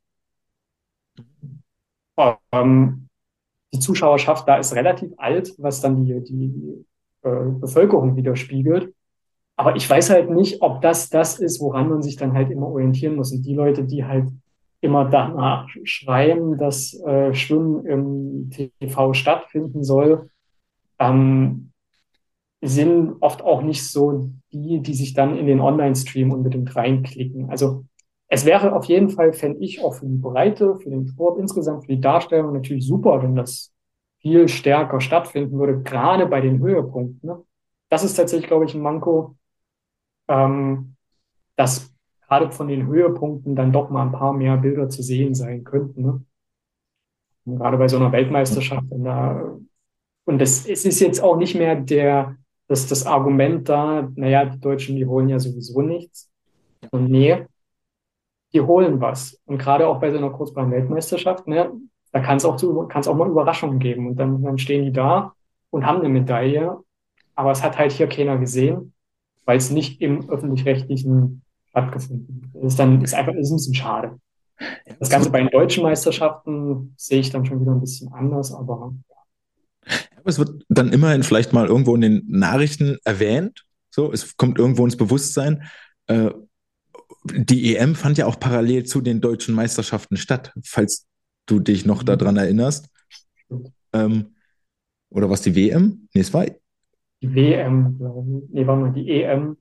Ähm, die Zuschauerschaft da ist relativ alt, was dann die, die äh, Bevölkerung widerspiegelt. Aber ich weiß halt nicht, ob das das ist, woran man sich dann halt immer orientieren muss. Und die Leute, die halt immer danach schreien, dass äh, Schwimmen im TV stattfinden soll, ähm, sind oft auch nicht so die, die sich dann in den Online-Stream unbedingt reinklicken. Also es wäre auf jeden Fall, fände ich, auch für die Breite, für den Sport insgesamt, für die Darstellung natürlich super, wenn das viel stärker stattfinden würde, gerade bei den Höhepunkten. Ne? Das ist tatsächlich, glaube ich, ein Manko, ähm, dass gerade von den Höhepunkten dann doch mal ein paar mehr Bilder zu sehen sein könnten. Ne? Gerade bei so einer Weltmeisterschaft. Da, und das, es ist jetzt auch nicht mehr der, das, das Argument da, naja, die Deutschen, die holen ja sowieso nichts. Und nee, die holen was. Und gerade auch bei so einer Kurzbahn-Weltmeisterschaft, ne, da kann es auch, zu, kann's auch mal Überraschungen geben. Und dann, dann stehen die da und haben eine Medaille. Aber es hat halt hier keiner gesehen, weil es nicht im öffentlich-rechtlichen stattgefunden hat. Das ist dann ist einfach ist ein bisschen schade. Das Ganze bei den deutschen Meisterschaften sehe ich dann schon wieder ein bisschen anders, aber aber es wird dann immerhin vielleicht mal irgendwo in den Nachrichten erwähnt. So, es kommt irgendwo ins Bewusstsein. Äh, die EM fand ja auch parallel zu den deutschen Meisterschaften statt, falls du dich noch daran erinnerst. Ähm, oder was die WM? Nee, es war. Die WM, nee, war mal die EM.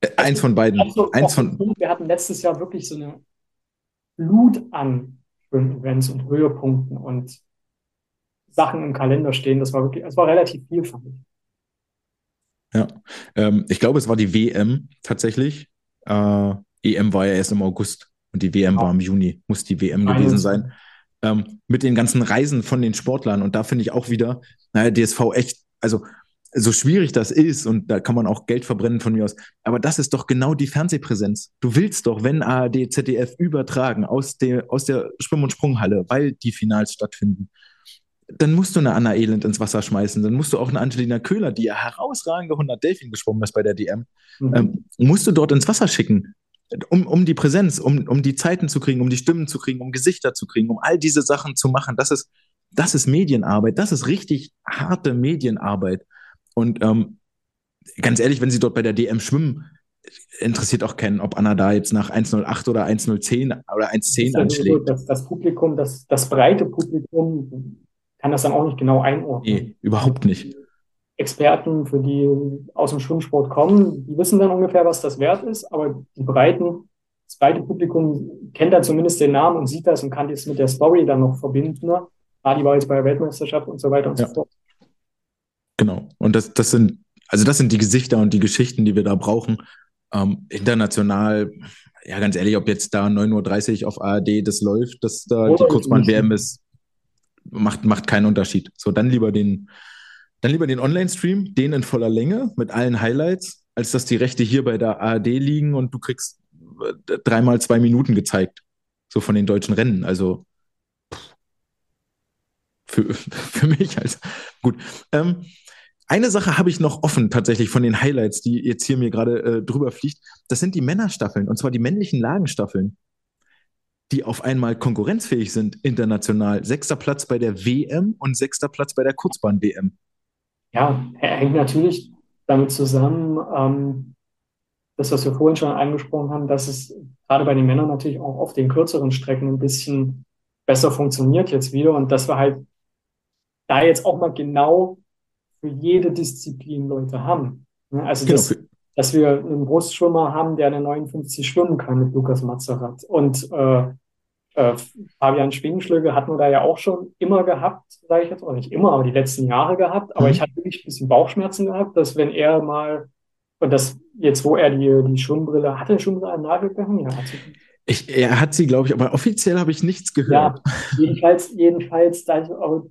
Äh, eins von beiden. Also, Eins von, wir hatten letztes Jahr wirklich so eine Flut an Events und Höhepunkten und Sachen im Kalender stehen. Das war wirklich, es war relativ viel, fand ich. Ja, ähm, ich glaube, es war die WM tatsächlich. Äh, EM war ja erst im August und die WM ja. war im Juni. Muss die WM gewesen sein. Ähm, mit den ganzen Reisen von den Sportlern. Und da finde ich auch wieder, naja, DSV echt, also so schwierig das ist und da kann man auch Geld verbrennen von mir aus. Aber das ist doch genau die Fernsehpräsenz. Du willst doch, wenn ARD, ZDF übertragen aus der, aus der Schwimm- und Sprunghalle, weil die Finals stattfinden, dann musst du eine Anna Elend ins Wasser schmeißen. Dann musst du auch eine Angelina Köhler, die ja herausragende 100 Delfin geschwommen ist bei der DM, mhm. ähm, musst du dort ins Wasser schicken. Um, um die Präsenz, um, um die Zeiten zu kriegen, um die Stimmen zu kriegen, um Gesichter zu kriegen, um all diese Sachen zu machen. Das ist, das ist Medienarbeit. Das ist richtig harte Medienarbeit. Und ähm, ganz ehrlich, wenn sie dort bei der DM schwimmen, interessiert auch keinen, ob Anna da jetzt nach 1,08 oder 1,010 oder 1,10 anschlägt. Das, das Publikum, das, das breite Publikum kann das dann auch nicht genau einordnen. Nee, überhaupt nicht. Experten, für die aus dem Schwimmsport kommen, die wissen dann ungefähr, was das wert ist, aber die breiten, das breite Publikum kennt dann zumindest den Namen und sieht das und kann das mit der Story dann noch verbinden. Ne? Adi war jetzt bei der Weltmeisterschaft und so weiter und ja. so fort. Genau. Und das, das sind, also das sind die Gesichter und die Geschichten, die wir da brauchen. Ähm, international, ja, ganz ehrlich, ob jetzt da 9.30 Uhr auf ARD das läuft, dass da Oder die Kurzbahn-WM ist, macht, macht keinen Unterschied. So, dann lieber den, dann lieber den Online-Stream, den in voller Länge mit allen Highlights, als dass die Rechte hier bei der ARD liegen und du kriegst äh, dreimal zwei Minuten gezeigt. So von den deutschen Rennen. Also für, für mich als gut. Ähm, eine Sache habe ich noch offen tatsächlich von den Highlights, die jetzt hier mir gerade äh, drüber fliegt. Das sind die Männerstaffeln und zwar die männlichen Lagenstaffeln die auf einmal konkurrenzfähig sind international. Sechster Platz bei der WM und sechster Platz bei der Kurzbahn-WM. Ja, hängt natürlich damit zusammen, ähm, das, was wir vorhin schon angesprochen haben, dass es gerade bei den Männern natürlich auch auf den kürzeren Strecken ein bisschen besser funktioniert jetzt wieder und dass wir halt da jetzt auch mal genau für jede Disziplin Leute haben. Ne? Also genau. das, dass wir einen Brustschwimmer haben, der eine 59 schwimmen kann mit Lukas Mazerat und äh, äh, Fabian Schwingenschlöge hatten wir da ja auch schon immer gehabt, sage ich jetzt, oder nicht immer, aber die letzten Jahre gehabt. Aber mhm. ich hatte wirklich ein bisschen Bauchschmerzen gehabt, dass wenn er mal, und das jetzt, wo er die, die Schwimmbrille, hatte er Schwimmbrille an Nagel gehangen? Ja, hat sie. Ich, er hat sie, glaube ich, aber offiziell habe ich nichts gehört. Ja, jedenfalls, jedenfalls, da, auch,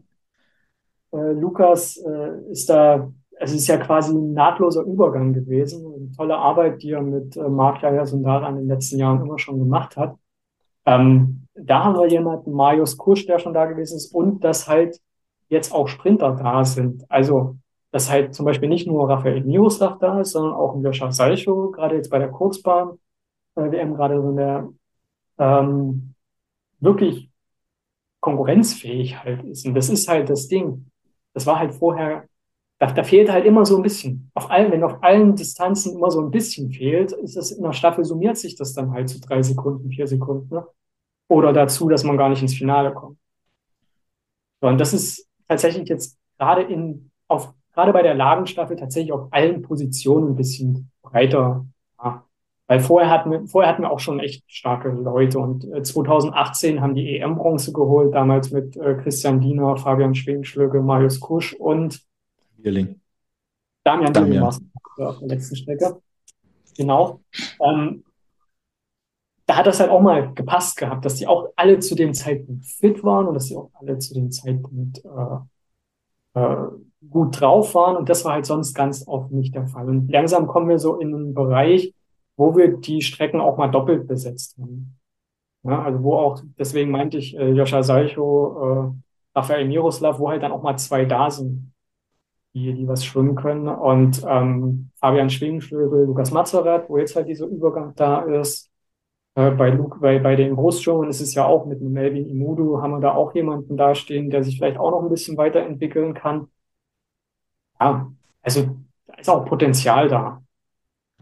äh, Lukas äh, ist da, es ist ja quasi ein nahtloser Übergang gewesen. Eine tolle Arbeit, die er mit äh, Marc Jaja Sundara in den letzten Jahren immer schon gemacht hat. Ähm, da haben wir jemanden, Marius Kusch, der schon da gewesen ist und dass halt jetzt auch Sprinter da sind. Also, dass halt zum Beispiel nicht nur Raphael Miroslav da ist, sondern auch ein Joscha Salcho, gerade jetzt bei der Kurzbahn, äh, WM, gerade so in ähm, wirklich konkurrenzfähig halt ist. Und das ist halt das Ding. Das war halt vorher, da, da fehlt halt immer so ein bisschen. Auf allen, wenn auf allen Distanzen immer so ein bisschen fehlt, ist das in der Staffel summiert sich das dann halt zu drei Sekunden, vier Sekunden. Ne? Oder dazu, dass man gar nicht ins Finale kommt. So, und das ist tatsächlich jetzt gerade in, auf gerade bei der Lagenstaffel tatsächlich auf allen Positionen ein bisschen breiter. Ja. Weil vorher hatten, wir, vorher hatten wir auch schon echt starke Leute und äh, 2018 haben die EM-Bronze geholt, damals mit äh, Christian Diener, Fabian Schwingschlöge, Marius Kusch und Bierling. Damian, Damian. auf der letzten Strecke. Genau. Ähm, da hat das halt auch mal gepasst gehabt, dass die auch alle zu dem Zeitpunkt fit waren und dass die auch alle zu dem Zeitpunkt äh, äh, gut drauf waren. Und das war halt sonst ganz oft nicht der Fall. Und langsam kommen wir so in einen Bereich, wo wir die Strecken auch mal doppelt besetzt haben. Ja, also wo auch, deswegen meinte ich, äh, Joscha Salcho, äh, Rafael Miroslav, wo halt dann auch mal zwei da sind, die, die was schwimmen können. Und ähm, Fabian Schwingenflügel, Lukas Mazerat, wo jetzt halt dieser Übergang da ist. Äh, bei, Luke, bei, bei den Großschwimmern ist es ja auch mit Melvin Imudu, haben wir da auch jemanden dastehen, der sich vielleicht auch noch ein bisschen weiterentwickeln kann. Ja, also da ist auch Potenzial da.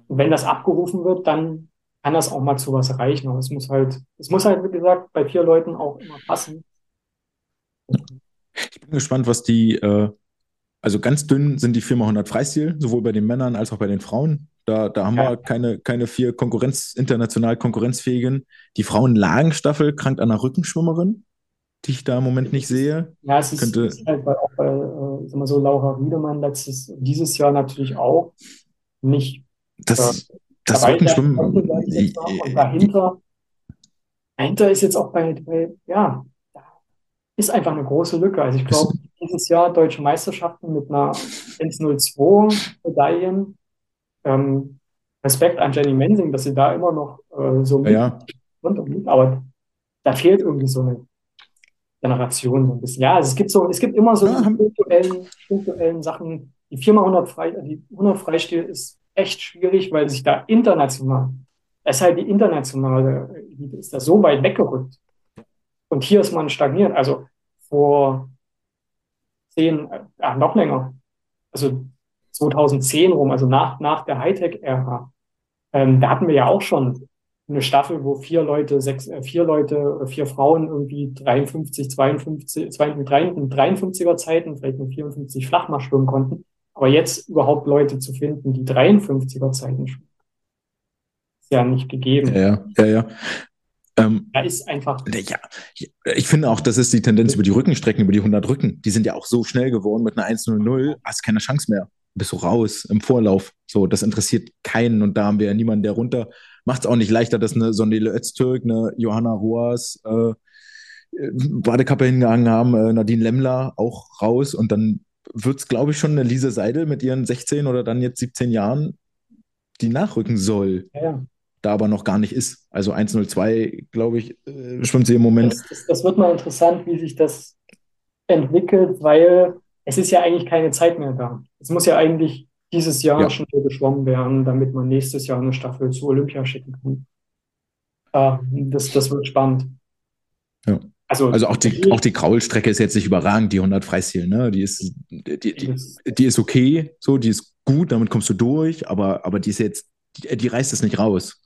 Und wenn das abgerufen wird, dann kann das auch mal zu was reichen. Aber es muss halt, es muss halt, wie gesagt, bei vier Leuten auch immer passen. Ich bin gespannt, was die, äh, also ganz dünn sind die 4x100 Freistil, sowohl bei den Männern als auch bei den Frauen. Da, da haben ja. wir keine, keine vier Konkurrenz, international konkurrenzfähigen. Die Frauenlagenstaffel krankt an einer Rückenschwimmerin, die ich da im Moment nicht sehe. Ja, es ist, Könnte, ist halt bei, auch bei äh, sag mal so, Laura Riedemann letztes, dieses Jahr natürlich auch nicht. Das, äh, das Rückenschwimmen. Und dahinter, dahinter ist jetzt auch bei, bei ja, ist einfach eine große Lücke. Also ich glaube, dieses Jahr deutsche Meisterschaften mit einer 102 Medaillen ähm, Respekt an Jenny Mensing, dass sie da immer noch äh, so mit ja. und aber da fehlt irgendwie so eine Generation so ein bisschen. Ja, also es gibt so, es gibt immer so ja. punktuellen, punktuellen Sachen. Die Firma 100 Frei, die 100 Freistil ist echt schwierig, weil sich da international, deshalb die internationale Elite ist da so weit weggerückt. Und hier ist man stagniert. Also vor zehn, äh, noch länger. Also 2010 rum, also nach, nach der Hightech-Ära, ähm, da hatten wir ja auch schon eine Staffel, wo vier Leute, sechs, äh, vier Leute, vier Frauen irgendwie 53, 52, 53er Zeiten, vielleicht mit 54 Flachmach schwimmen konnten. Aber jetzt überhaupt Leute zu finden, die 53er Zeiten schwimmen, ist ja nicht gegeben. Ja, ja, ja. Ähm, da ist einfach. Ja, ich finde auch, das ist die Tendenz über die Rückenstrecken, über die 100 Rücken. Die sind ja auch so schnell geworden mit einer 1-0-0, hast keine Chance mehr bist du raus im Vorlauf. So, das interessiert keinen und da haben wir ja niemanden, der runter. Macht es auch nicht leichter, dass eine Sondele Öztürk, eine Johanna Roas, äh, Badekappe hingehangen haben, äh, Nadine Lemmler auch raus und dann wird es, glaube ich, schon eine Lise Seidel mit ihren 16 oder dann jetzt 17 Jahren, die nachrücken soll. Ja. Da aber noch gar nicht ist. Also 102, glaube ich, äh, schwimmt sie im Moment. Das, das, das, wird mal interessant, wie sich das entwickelt, weil es ist ja eigentlich keine Zeit mehr da. Es muss ja eigentlich dieses Jahr ja. schon geschwommen werden, damit man nächstes Jahr eine Staffel zu Olympia schicken kann. Äh, das, das wird spannend. Ja. Also, also auch die, auch die Kraulstrecke ist jetzt nicht überragend, die 100 Freistil, ne? Die ist, die, die, die, ist okay, so, die ist gut, damit kommst du durch, aber, aber die ist jetzt, die, die reißt es nicht raus.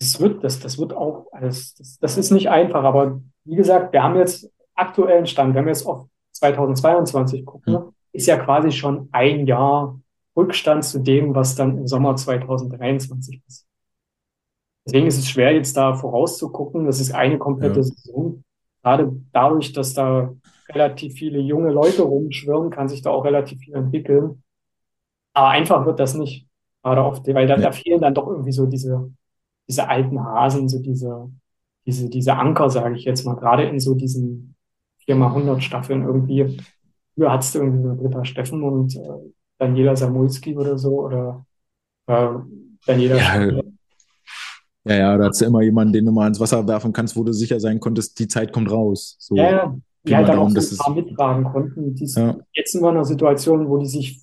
Das wird, das, das wird auch, das, das, das ist nicht einfach, aber wie gesagt, wir haben jetzt aktuellen Stand, wir haben jetzt oft 2022 gucken, hm. ist ja quasi schon ein Jahr Rückstand zu dem, was dann im Sommer 2023 passiert. Deswegen ist es schwer, jetzt da vorauszugucken. Das ist eine komplette ja. Saison. Gerade dadurch, dass da relativ viele junge Leute rumschwirren, kann sich da auch relativ viel entwickeln. Aber einfach wird das nicht. Gerade oft, weil da, ja. da fehlen dann doch irgendwie so diese, diese alten Hasen, so diese, diese, diese Anker, sage ich jetzt mal, gerade in so diesen 4x100 Staffeln irgendwie. Früher hattest du irgendwie so Britta Steffen und äh, Daniela Samulski oder so oder äh, Daniela ja, ja, ja, da hast du immer jemanden, den du mal ins Wasser werfen kannst, wo du sicher sein konntest, die Zeit kommt raus. So, ja, ja. Die halt dann darum, auch so ein paar mittragen konnten. Die ja. jetzt sind wir in einer Situation, wo die sich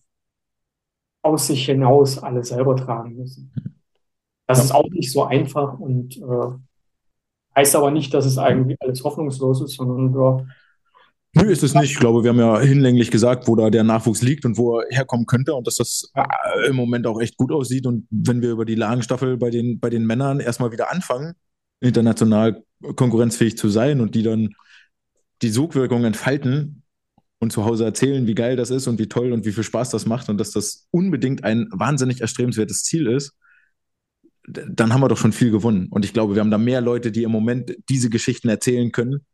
aus sich hinaus alle selber tragen müssen. Das ja. ist auch nicht so einfach und äh, heißt aber nicht, dass es eigentlich alles hoffnungslos ist, sondern ja, Nö, ist es nicht. Ich glaube, wir haben ja hinlänglich gesagt, wo da der Nachwuchs liegt und wo er herkommen könnte und dass das äh, im Moment auch echt gut aussieht. Und wenn wir über die Lagenstaffel bei den, bei den Männern erstmal wieder anfangen, international konkurrenzfähig zu sein und die dann die Sogwirkung entfalten und zu Hause erzählen, wie geil das ist und wie toll und wie viel Spaß das macht und dass das unbedingt ein wahnsinnig erstrebenswertes Ziel ist, dann haben wir doch schon viel gewonnen. Und ich glaube, wir haben da mehr Leute, die im Moment diese Geschichten erzählen können,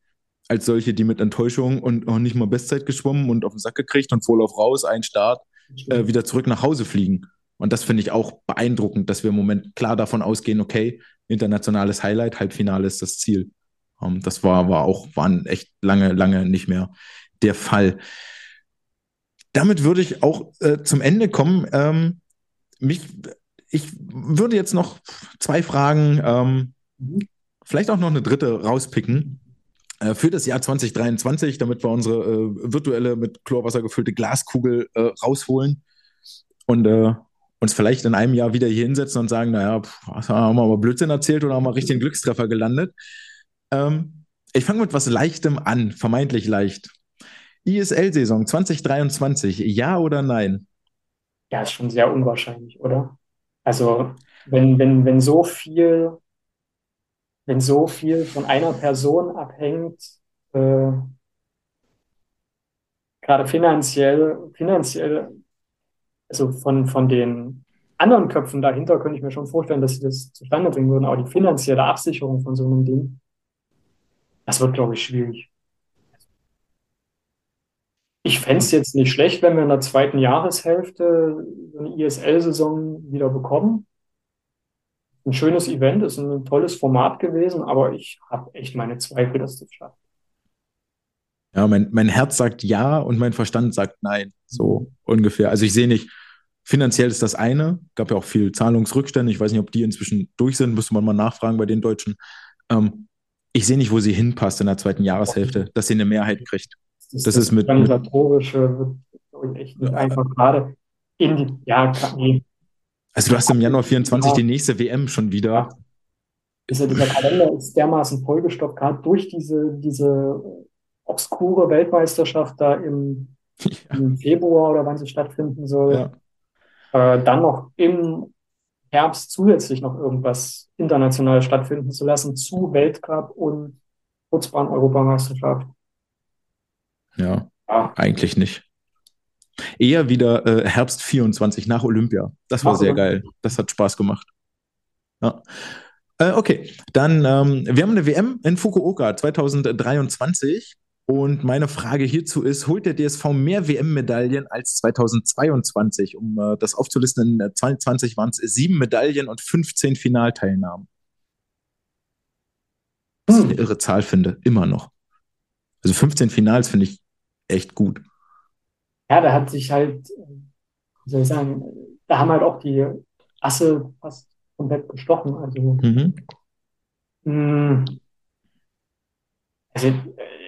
als solche, die mit Enttäuschung und auch nicht mal Bestzeit geschwommen und auf den Sack gekriegt und voll auf raus, ein Start, äh, wieder zurück nach Hause fliegen. Und das finde ich auch beeindruckend, dass wir im Moment klar davon ausgehen, okay, internationales Highlight, Halbfinale ist das Ziel. Um, ähm, das war, war auch, waren echt lange, lange nicht mehr der Fall. Damit würde ich auch äh, zum Ende kommen. Ähm, mich, ich würde jetzt noch zwei Fragen, ähm, vielleicht auch noch eine dritte rauspicken für das Jahr 2023, damit wir unsere äh, virtuelle mit Chlorwasser gefüllte Glaskugel äh, rausholen und äh, uns vielleicht in einem Jahr wieder hier hinsetzen und sagen, naja, pff, haben wir aber Blödsinn erzählt oder haben wir richtig einen Glückstreffer gelandet. Ähm, ich fange mit was Leichtem an, vermeintlich leicht. ISL-Saison 2023, ja oder nein? Ja, ist schon sehr unwahrscheinlich, oder? Also, wenn, wenn, wenn so viel, wenn so viel von einer Person abhängt, äh, gerade finanziell, finanziell, also von, von den anderen Köpfen dahinter könnte ich mir schon vorstellen, dass sie das zustande bringen würden, aber die finanzielle Absicherung von so einem Ding, das wird, glaube ich, schwierig. Ich fände es jetzt nicht schlecht, wenn wir in der zweiten Jahreshälfte eine ISL-Saison wieder bekommen. Ein schönes Event, ist ein tolles Format gewesen, aber ich habe echt meine Zweifel, dass das schafft. Ja, mein, mein Herz sagt ja und mein Verstand sagt nein, so ungefähr. Also ich sehe nicht, finanziell ist das eine, gab ja auch viel Zahlungsrückstände, ich weiß nicht, ob die inzwischen durch sind, müsste man mal nachfragen bei den Deutschen. Ähm, ich sehe nicht, wo sie hinpasst in der zweiten Jahreshälfte, dass sie eine Mehrheit kriegt. Das, das, das ist mit. Organisatorische wird echt nicht einfach gerade in die. Ja, nee. Also, du hast im Januar 24 ja. die nächste WM schon wieder. Ist ja, dieser Kalender ist dermaßen vollgestopft, gerade durch diese, diese obskure Weltmeisterschaft da im, ja. im Februar oder wann sie stattfinden soll. Ja. Äh, dann noch im Herbst zusätzlich noch irgendwas international stattfinden zu lassen zu Weltcup und Kurzbahn-Europameisterschaft. Ja, ja, eigentlich nicht. Eher wieder äh, Herbst 24 nach Olympia. Das war sehr geil. Das hat Spaß gemacht. Ja. Äh, okay, dann, ähm, wir haben eine WM in Fukuoka 2023 und meine Frage hierzu ist, holt der DSV mehr WM-Medaillen als 2022? Um äh, das aufzulisten, in 2020 waren es sieben Medaillen und 15 Finalteilnahmen. Was ich eine irre Zahl finde, immer noch. Also 15 Finals finde ich echt gut. Ja, da hat sich halt, wie soll ich sagen, da haben halt auch die Asse fast komplett gestochen. Also, mhm. mh, hm. also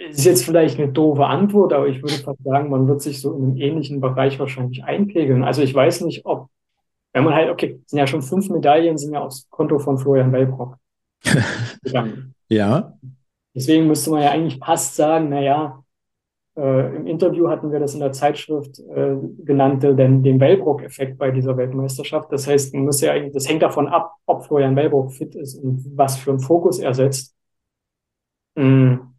ist jetzt vielleicht eine doofe Antwort, aber ich würde fast sagen, man wird sich so in einem ähnlichen Bereich wahrscheinlich einpegeln. Also ich weiß nicht, ob, wenn man halt, okay, sind ja schon fünf Medaillen, sind ja aufs Konto von Florian Wellbrock gegangen. ja. Deswegen müsste man ja eigentlich fast sagen, naja, äh, im Interview hatten wir das in der Zeitschrift äh, genannt, den, den Wellbrock-Effekt bei dieser Weltmeisterschaft. Das heißt, man muss ja eigentlich, das hängt davon ab, ob Florian Wellbrock fit ist und was für einen Fokus er setzt. Mhm.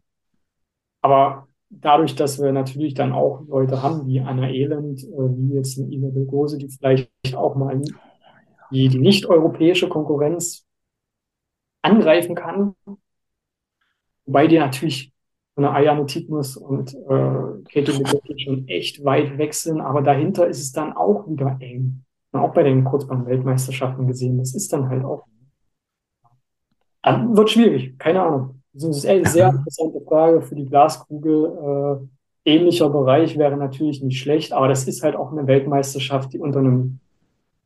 Aber dadurch, dass wir natürlich dann auch Leute haben wie Anna Elend, äh, wie jetzt eine Isabel Gose, die vielleicht auch mal die, die nicht-europäische Konkurrenz angreifen kann, wobei die natürlich von der Ayane Titmus und äh, Ledecky schon echt weit wechseln, aber dahinter ist es dann auch wieder eng. Und auch bei den Kurzbahn-Weltmeisterschaften gesehen, das ist dann halt auch. Wird schwierig, keine Ahnung. Das ist eine sehr interessante Frage für die Glaskugel. Äh, ähnlicher Bereich wäre natürlich nicht schlecht, aber das ist halt auch eine Weltmeisterschaft, die unter einem,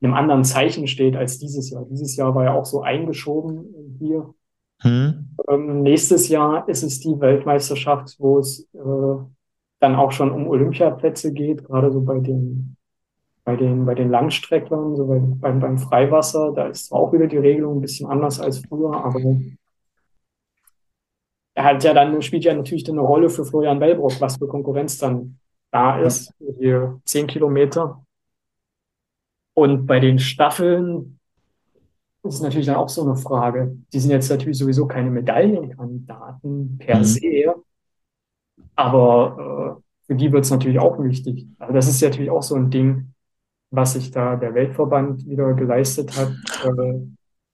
einem anderen Zeichen steht als dieses Jahr. Dieses Jahr war ja auch so eingeschoben hier. Hm. Ähm, nächstes Jahr ist es die Weltmeisterschaft, wo es äh, dann auch schon um Olympiaplätze geht, gerade so bei den bei den, bei den Langstrecklern, so bei, beim, beim Freiwasser, da ist auch wieder die Regelung ein bisschen anders als früher, aber er hat ja dann, spielt ja natürlich dann eine Rolle für Florian Wellbrock, was für Konkurrenz dann da ist, hier zehn Kilometer. Und bei den Staffeln ist es natürlich dann auch so eine Frage. Die sind jetzt natürlich sowieso keine Medaillenkandidaten per mhm. se, aber äh, für die wird es natürlich auch wichtig. Also das ist natürlich auch so ein Ding, was sich da der Weltverband wieder geleistet hat. Äh,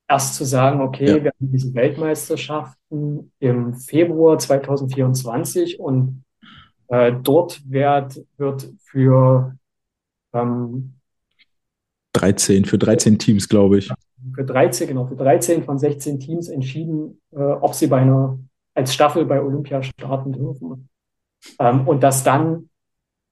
erst zu sagen, okay, ja. wir haben diese Weltmeisterschaften im Februar 2024 und äh, dort wird, wird für ähm, 13, für 13 Teams, glaube ich. Für 13, genau, für 13 von 16 Teams entschieden, äh, ob sie bei einer, als Staffel bei Olympia starten dürfen. Ähm, und das dann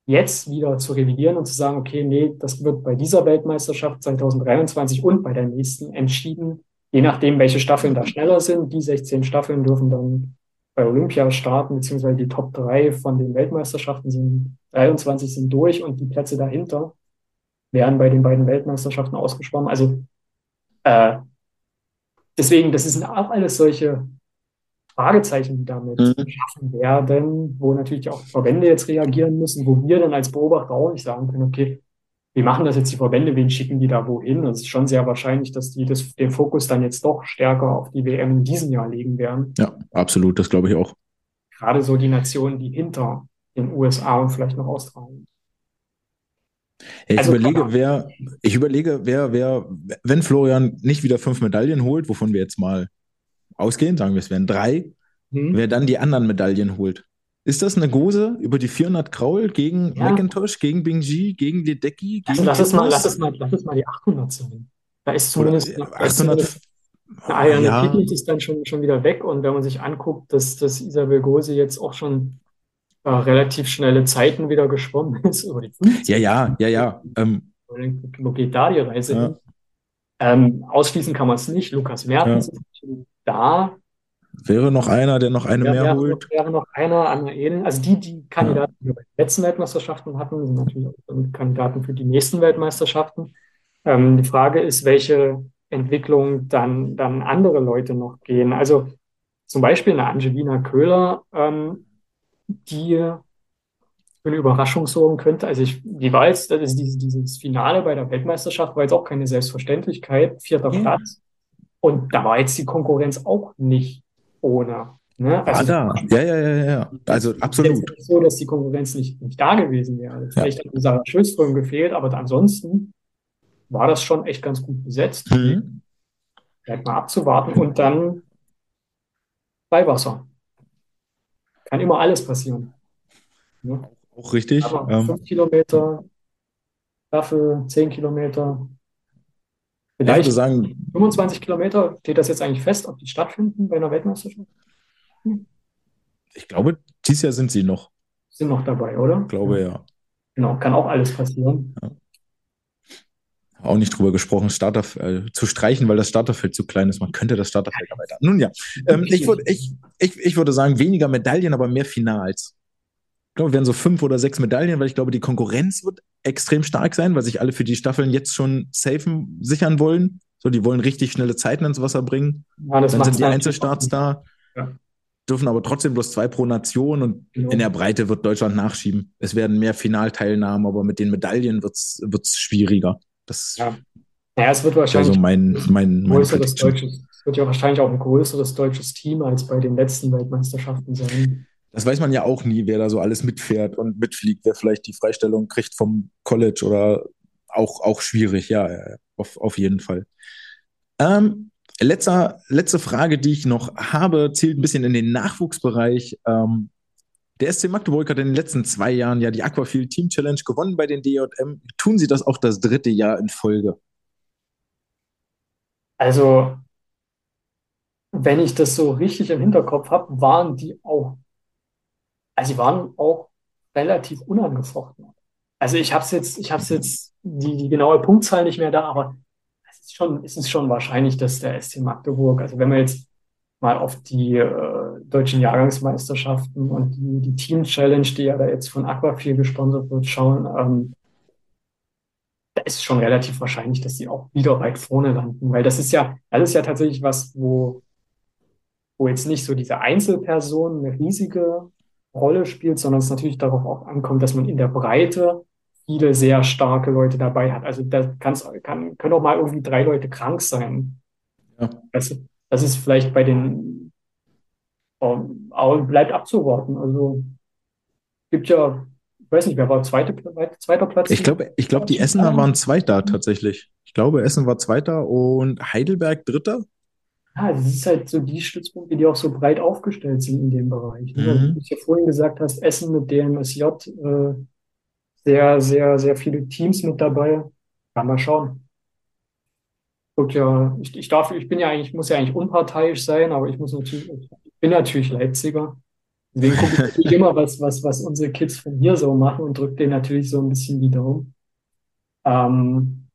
jetzt wieder zu revidieren und zu sagen, okay, nee, das wird bei dieser Weltmeisterschaft 2023 und bei der nächsten entschieden, je nachdem, welche Staffeln da schneller sind. Die 16 Staffeln dürfen dann bei Olympia starten, beziehungsweise die Top 3 von den Weltmeisterschaften sind 23 sind durch und die Plätze dahinter werden bei den beiden Weltmeisterschaften ausgeschwommen. Also äh, deswegen, das sind auch alles solche Fragezeichen, die damit mhm. geschaffen werden, wo natürlich auch Verbände jetzt reagieren müssen, wo wir dann als Beobachter auch nicht sagen können, okay, wie machen das jetzt die Verbände, wen schicken die da wohin? Und es ist schon sehr wahrscheinlich, dass die das, den Fokus dann jetzt doch stärker auf die WM in diesem Jahr legen werden. Ja, absolut, das glaube ich auch. Gerade so die Nationen, die hinter den USA und vielleicht noch Australien. Ja, ich also, überlege, wer, ich überlege, wer, wer, wenn Florian nicht wieder fünf Medaillen holt, wovon wir jetzt mal ausgehen, sagen wir, es wären drei, hm. wer dann die anderen Medaillen holt. Ist das eine Gose über die 400 Kraul gegen ja. McIntosh, gegen Bingji, gegen Ledecki? Also lass, es mal, lass, es mal, lass es mal die 800 sein. Da ist zumindest Oder, 800, eine, eine ja. ist dann schon, schon wieder weg. Und wenn man sich anguckt, dass, dass Isabel Gose jetzt auch schon äh, relativ schnelle Zeiten wieder geschwommen ist, über die 50. Ja, ja, ja, ja. Ähm, wo geht da die Reise ja. hin? Ähm, ausschließen kann man es nicht. Lukas Mertens ja. ist da. Wäre noch einer, der noch eine ja, mehr wäre, holt? Wäre noch einer, Anna Eden. Also die, die Kandidaten, die wir bei den letzten Weltmeisterschaften hatten, sind natürlich auch Kandidaten für die nächsten Weltmeisterschaften. Ähm, die Frage ist, welche Entwicklung dann, dann andere Leute noch gehen. Also zum Beispiel eine Angelina Köhler, ähm, die für eine Überraschung sorgen könnte. Also ich, die war jetzt, das ist dieses, dieses Finale bei der Weltmeisterschaft war jetzt auch keine Selbstverständlichkeit, vierter ja. Platz. Und da war jetzt die Konkurrenz auch nicht ohne. Ne? Also, ah, da. Ja, ja, ja, ja. Also absolut. Es ist nicht so, dass die Konkurrenz nicht, nicht da gewesen wäre. Vielleicht ja. hat Sarah Schulström gefehlt, aber ansonsten war das schon echt ganz gut besetzt. Mhm. Bleibt mal abzuwarten und dann Beiwasser. Kann immer alles passieren. Ja. Auch richtig. Aber ähm, fünf Kilometer, dafür zehn Kilometer. Vielleicht ich sagen, 25 Kilometer, steht das jetzt eigentlich fest, ob die stattfinden bei einer Weltmeisterschaft? Hm. Ich glaube, dieses Jahr sind sie noch. Sind noch dabei, oder? Ich glaube, ja. Genau, kann auch alles passieren. Ja. Auch nicht drüber gesprochen, Starter äh, zu streichen, weil das Starterfeld zu klein ist. Man könnte das Starterfeld erweitern. Nun ja, ähm, ich, würd, ich, ich, ich würde sagen, weniger Medaillen, aber mehr Finals. Ich glaube, wir werden so fünf oder sechs Medaillen, weil ich glaube, die Konkurrenz wird extrem stark sein, weil sich alle für die Staffeln jetzt schon safen sichern wollen. So, die wollen richtig schnelle Zeiten ins Wasser bringen. Ja, Dann sind die Einzelstarts da. Ja. Dürfen aber trotzdem bloß zwei pro Nation und genau. in der Breite wird Deutschland nachschieben. Es werden mehr Finalteilnahmen, aber mit den Medaillen wird es schwieriger. Das ja. ja, es wird wahrscheinlich also mein, mein, mein größeres deutsches, es wird ja wahrscheinlich auch ein größeres deutsches Team als bei den letzten Weltmeisterschaften sein. Das weiß man ja auch nie, wer da so alles mitfährt und mitfliegt, wer vielleicht die Freistellung kriegt vom College oder auch, auch schwierig, ja, auf, auf jeden Fall. Ähm, letzter, letzte Frage, die ich noch habe, zielt ein bisschen in den Nachwuchsbereich. Ähm, der SC Magdeburg hat in den letzten zwei Jahren ja die Aquafield Team Challenge gewonnen bei den DJM. Tun Sie das auch das dritte Jahr in Folge? Also, wenn ich das so richtig im Hinterkopf habe, waren die auch, also sie waren auch relativ unangefochten. Also ich habe es jetzt, ich habe jetzt die, die genaue Punktzahl nicht mehr da, aber es ist schon, es ist schon wahrscheinlich, dass der SC Magdeburg, also wenn man jetzt mal auf die äh, deutschen Jahrgangsmeisterschaften und die, die Team Challenge, die ja da jetzt von Aquafil gesponsert wird, schauen, ähm, da ist schon relativ wahrscheinlich, dass sie auch wieder weit vorne landen, weil das ist ja, das ist ja tatsächlich was, wo, wo jetzt nicht so diese Einzelperson eine riesige Rolle spielt, sondern es natürlich darauf auch ankommt, dass man in der Breite viele sehr starke Leute dabei hat. Also da kann's, kann, können auch mal irgendwie drei Leute krank sein. Ja. Das, das ist vielleicht bei den, ähm, bleibt abzuwarten. Also gibt ja ich weiß nicht, wer war zweite, zweiter Platz? Ich glaube, ich glaube, die Essener waren Zweiter tatsächlich. Ich glaube, Essen war Zweiter und Heidelberg Dritter. Ja, das ist halt so die Stützpunkte, die auch so breit aufgestellt sind in dem Bereich. Ne? Mhm. Wie du ja vorhin gesagt hast, Essen mit DMSJ, äh, sehr, sehr, sehr viele Teams mit dabei. Kann mal schauen. Und ja, ich, ich darf, ich bin ja eigentlich, muss ja eigentlich unparteiisch sein, aber ich muss natürlich, ich bin natürlich Leipziger. Deswegen gucke ich natürlich immer, was, was, was unsere Kids von hier so machen und drücke denen natürlich so ein bisschen die Daumen. Ähm,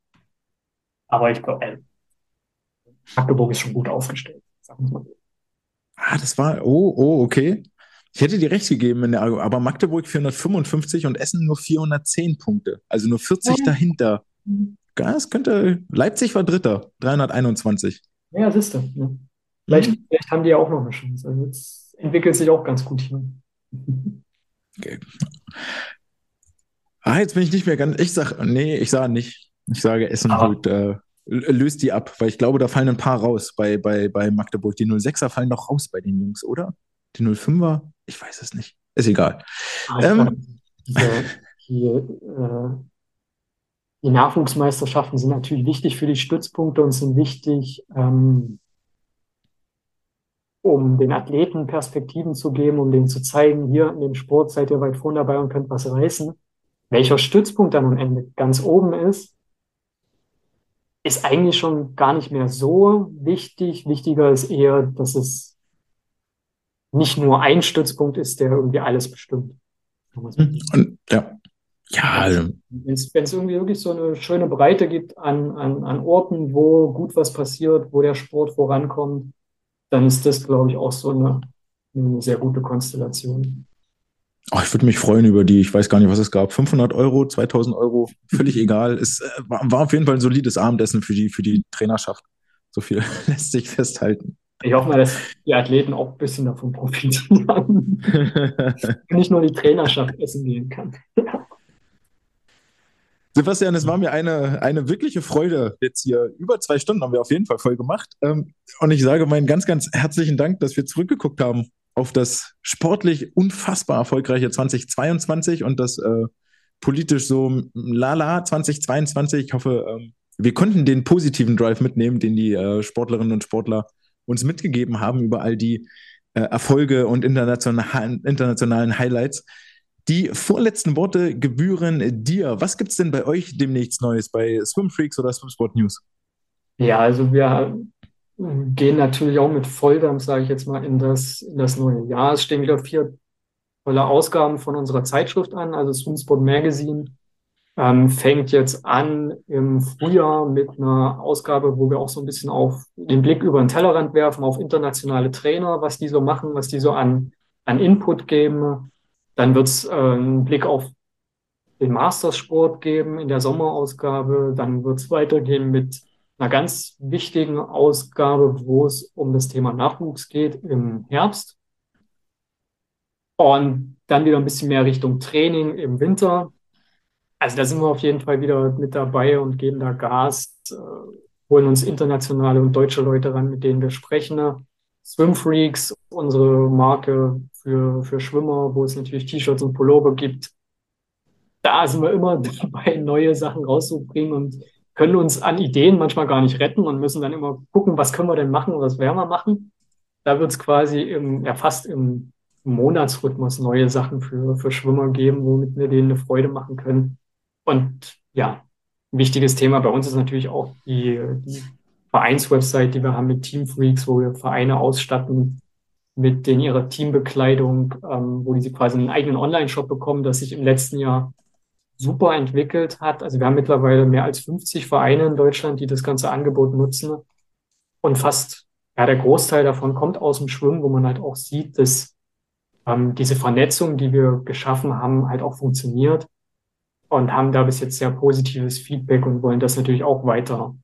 aber ich glaube, äh, Magdeburg ist schon gut aufgestellt. Sagen wir mal Ah, das war, oh, oh, okay. Ich hätte dir recht gegeben, der, aber Magdeburg 455 und Essen nur 410 Punkte. Also nur 40 ja. dahinter. Das könnte, Leipzig war Dritter, 321. Ja, siehst du. Ja. Vielleicht, mhm. vielleicht haben die ja auch noch eine Chance. Also es entwickelt sich auch ganz gut hier. Okay. Ah, jetzt bin ich nicht mehr ganz. Ich sag, nee, ich sage nicht. Ich sage, Essen ah. holt, äh, löst die ab, weil ich glaube, da fallen ein paar raus bei, bei, bei Magdeburg. Die 06er fallen doch raus bei den Jungs, oder? Die 05er? Ich weiß es nicht. Ist egal. Ah, ähm, die, äh, die Nachwuchsmeisterschaften sind natürlich wichtig für die Stützpunkte und sind wichtig, ähm, um den Athleten Perspektiven zu geben, um denen zu zeigen, hier in dem Sport seid ihr weit vorne dabei und könnt was reißen. Welcher Stützpunkt dann am Ende ganz oben ist, ist eigentlich schon gar nicht mehr so wichtig. Wichtiger ist eher, dass es nicht nur ein Stützpunkt ist, der irgendwie alles bestimmt. Und, ja. Ja, also. Wenn es irgendwie wirklich so eine schöne Breite gibt an, an, an Orten, wo gut was passiert, wo der Sport vorankommt, dann ist das, glaube ich, auch so eine, eine sehr gute Konstellation. Oh, ich würde mich freuen über die, ich weiß gar nicht, was es gab, 500 Euro, 2000 Euro, völlig egal. Es äh, war, war, auf jeden Fall ein solides Abendessen für die, für die Trainerschaft. So viel lässt sich festhalten. Ich hoffe mal, dass die Athleten auch ein bisschen davon profitieren. Nicht nur die Trainerschaft essen gehen kann. Sebastian, es war mir eine, eine wirkliche Freude. Jetzt hier über zwei Stunden haben wir auf jeden Fall voll gemacht. Ähm, und ich sage meinen ganz, ganz herzlichen Dank, dass wir zurückgeguckt haben auf das sportlich unfassbar erfolgreiche 2022 und das äh, politisch so lala 2022. Ich hoffe, ähm, wir konnten den positiven Drive mitnehmen, den die äh, Sportlerinnen und Sportler uns mitgegeben haben über all die äh, Erfolge und internationalen, internationalen Highlights. Die vorletzten Worte gebühren dir. Was gibt es denn bei euch demnächst Neues bei Swim Freaks oder Swimsport News? Ja, also wir gehen natürlich auch mit Volldampf, sage ich jetzt mal, in das, in das neue Jahr. Es stehen wieder vier tolle Ausgaben von unserer Zeitschrift an, also Swimsport Magazine. Ähm, fängt jetzt an im Frühjahr mit einer Ausgabe, wo wir auch so ein bisschen auf den Blick über den Tellerrand werfen, auf internationale Trainer, was die so machen, was die so an, an Input geben. Dann wird es äh, einen Blick auf den Mastersport geben in der Sommerausgabe. Dann wird es weitergehen mit einer ganz wichtigen Ausgabe, wo es um das Thema Nachwuchs geht im Herbst. Und dann wieder ein bisschen mehr Richtung Training im Winter. Also da sind wir auf jeden Fall wieder mit dabei und geben da Gas, äh, holen uns internationale und deutsche Leute ran, mit denen wir sprechen. Swim Freaks, unsere Marke für, für Schwimmer, wo es natürlich T-Shirts und Pullover gibt. Da sind wir immer dabei, neue Sachen rauszubringen und können uns an Ideen manchmal gar nicht retten und müssen dann immer gucken, was können wir denn machen, was werden wir machen. Da wird es quasi im, ja, fast im Monatsrhythmus neue Sachen für, für Schwimmer geben, womit wir denen eine Freude machen können. Und ja, ein wichtiges Thema bei uns ist natürlich auch die, die Vereinswebsite, die wir haben mit Team Freaks, wo wir Vereine ausstatten mit den ihrer Teambekleidung, ähm, wo die quasi einen eigenen Online-Shop bekommen, das sich im letzten Jahr super entwickelt hat. Also wir haben mittlerweile mehr als 50 Vereine in Deutschland, die das ganze Angebot nutzen. Und fast, ja, der Großteil davon kommt aus dem Schwimmen, wo man halt auch sieht, dass ähm, diese Vernetzung, die wir geschaffen haben, halt auch funktioniert und haben da bis jetzt sehr positives Feedback und wollen das natürlich auch weiter,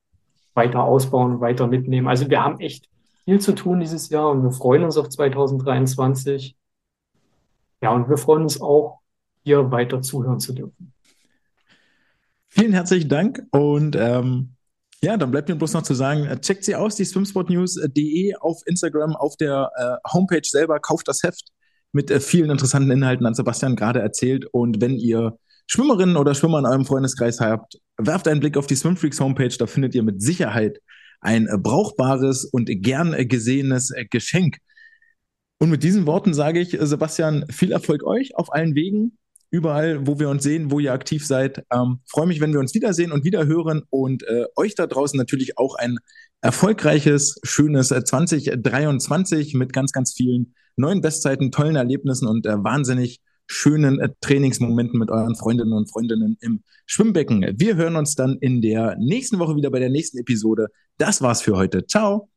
weiter ausbauen, weiter mitnehmen. Also wir haben echt viel zu tun dieses Jahr und wir freuen uns auf 2023. Ja, und wir freuen uns auch, hier weiter zuhören zu dürfen. Vielen herzlichen Dank und ähm, ja, dann bleibt mir bloß noch zu sagen, äh, checkt sie aus, die swimsportnews.de auf Instagram, auf der äh, Homepage selber, kauft das Heft. mit äh, vielen interessanten Inhalten, hat Sebastian gerade erzählt. Und wenn ihr Schwimmerinnen oder Schwimmer in eurem Freundeskreis habt, werft einen Blick auf die Swimfreaks Homepage, da findet ihr mit Sicherheit ein äh, brauchbares und gern äh, gesehenes äh, Geschenk. Und mit diesen Worten sage ich, Sebastian, viel Erfolg euch auf allen Wegen, überall, wo wir uns sehen, wo ihr aktiv seid. Ähm, freue mich, wenn wir uns wiedersehen und wieder hören und äh, euch da draußen natürlich auch ein erfolgreiches, schönes 2023 mit ganz, ganz vielen neuen Bestzeiten, tollen Erlebnissen und äh, wahnsinnig schönen äh, Trainingsmomenten mit euren Freundinnen und Freundinnen im Schwimmbecken. Wir hören uns dann in der nächsten Woche wieder bei der nächsten Episode. Das war's für heute. Ciao.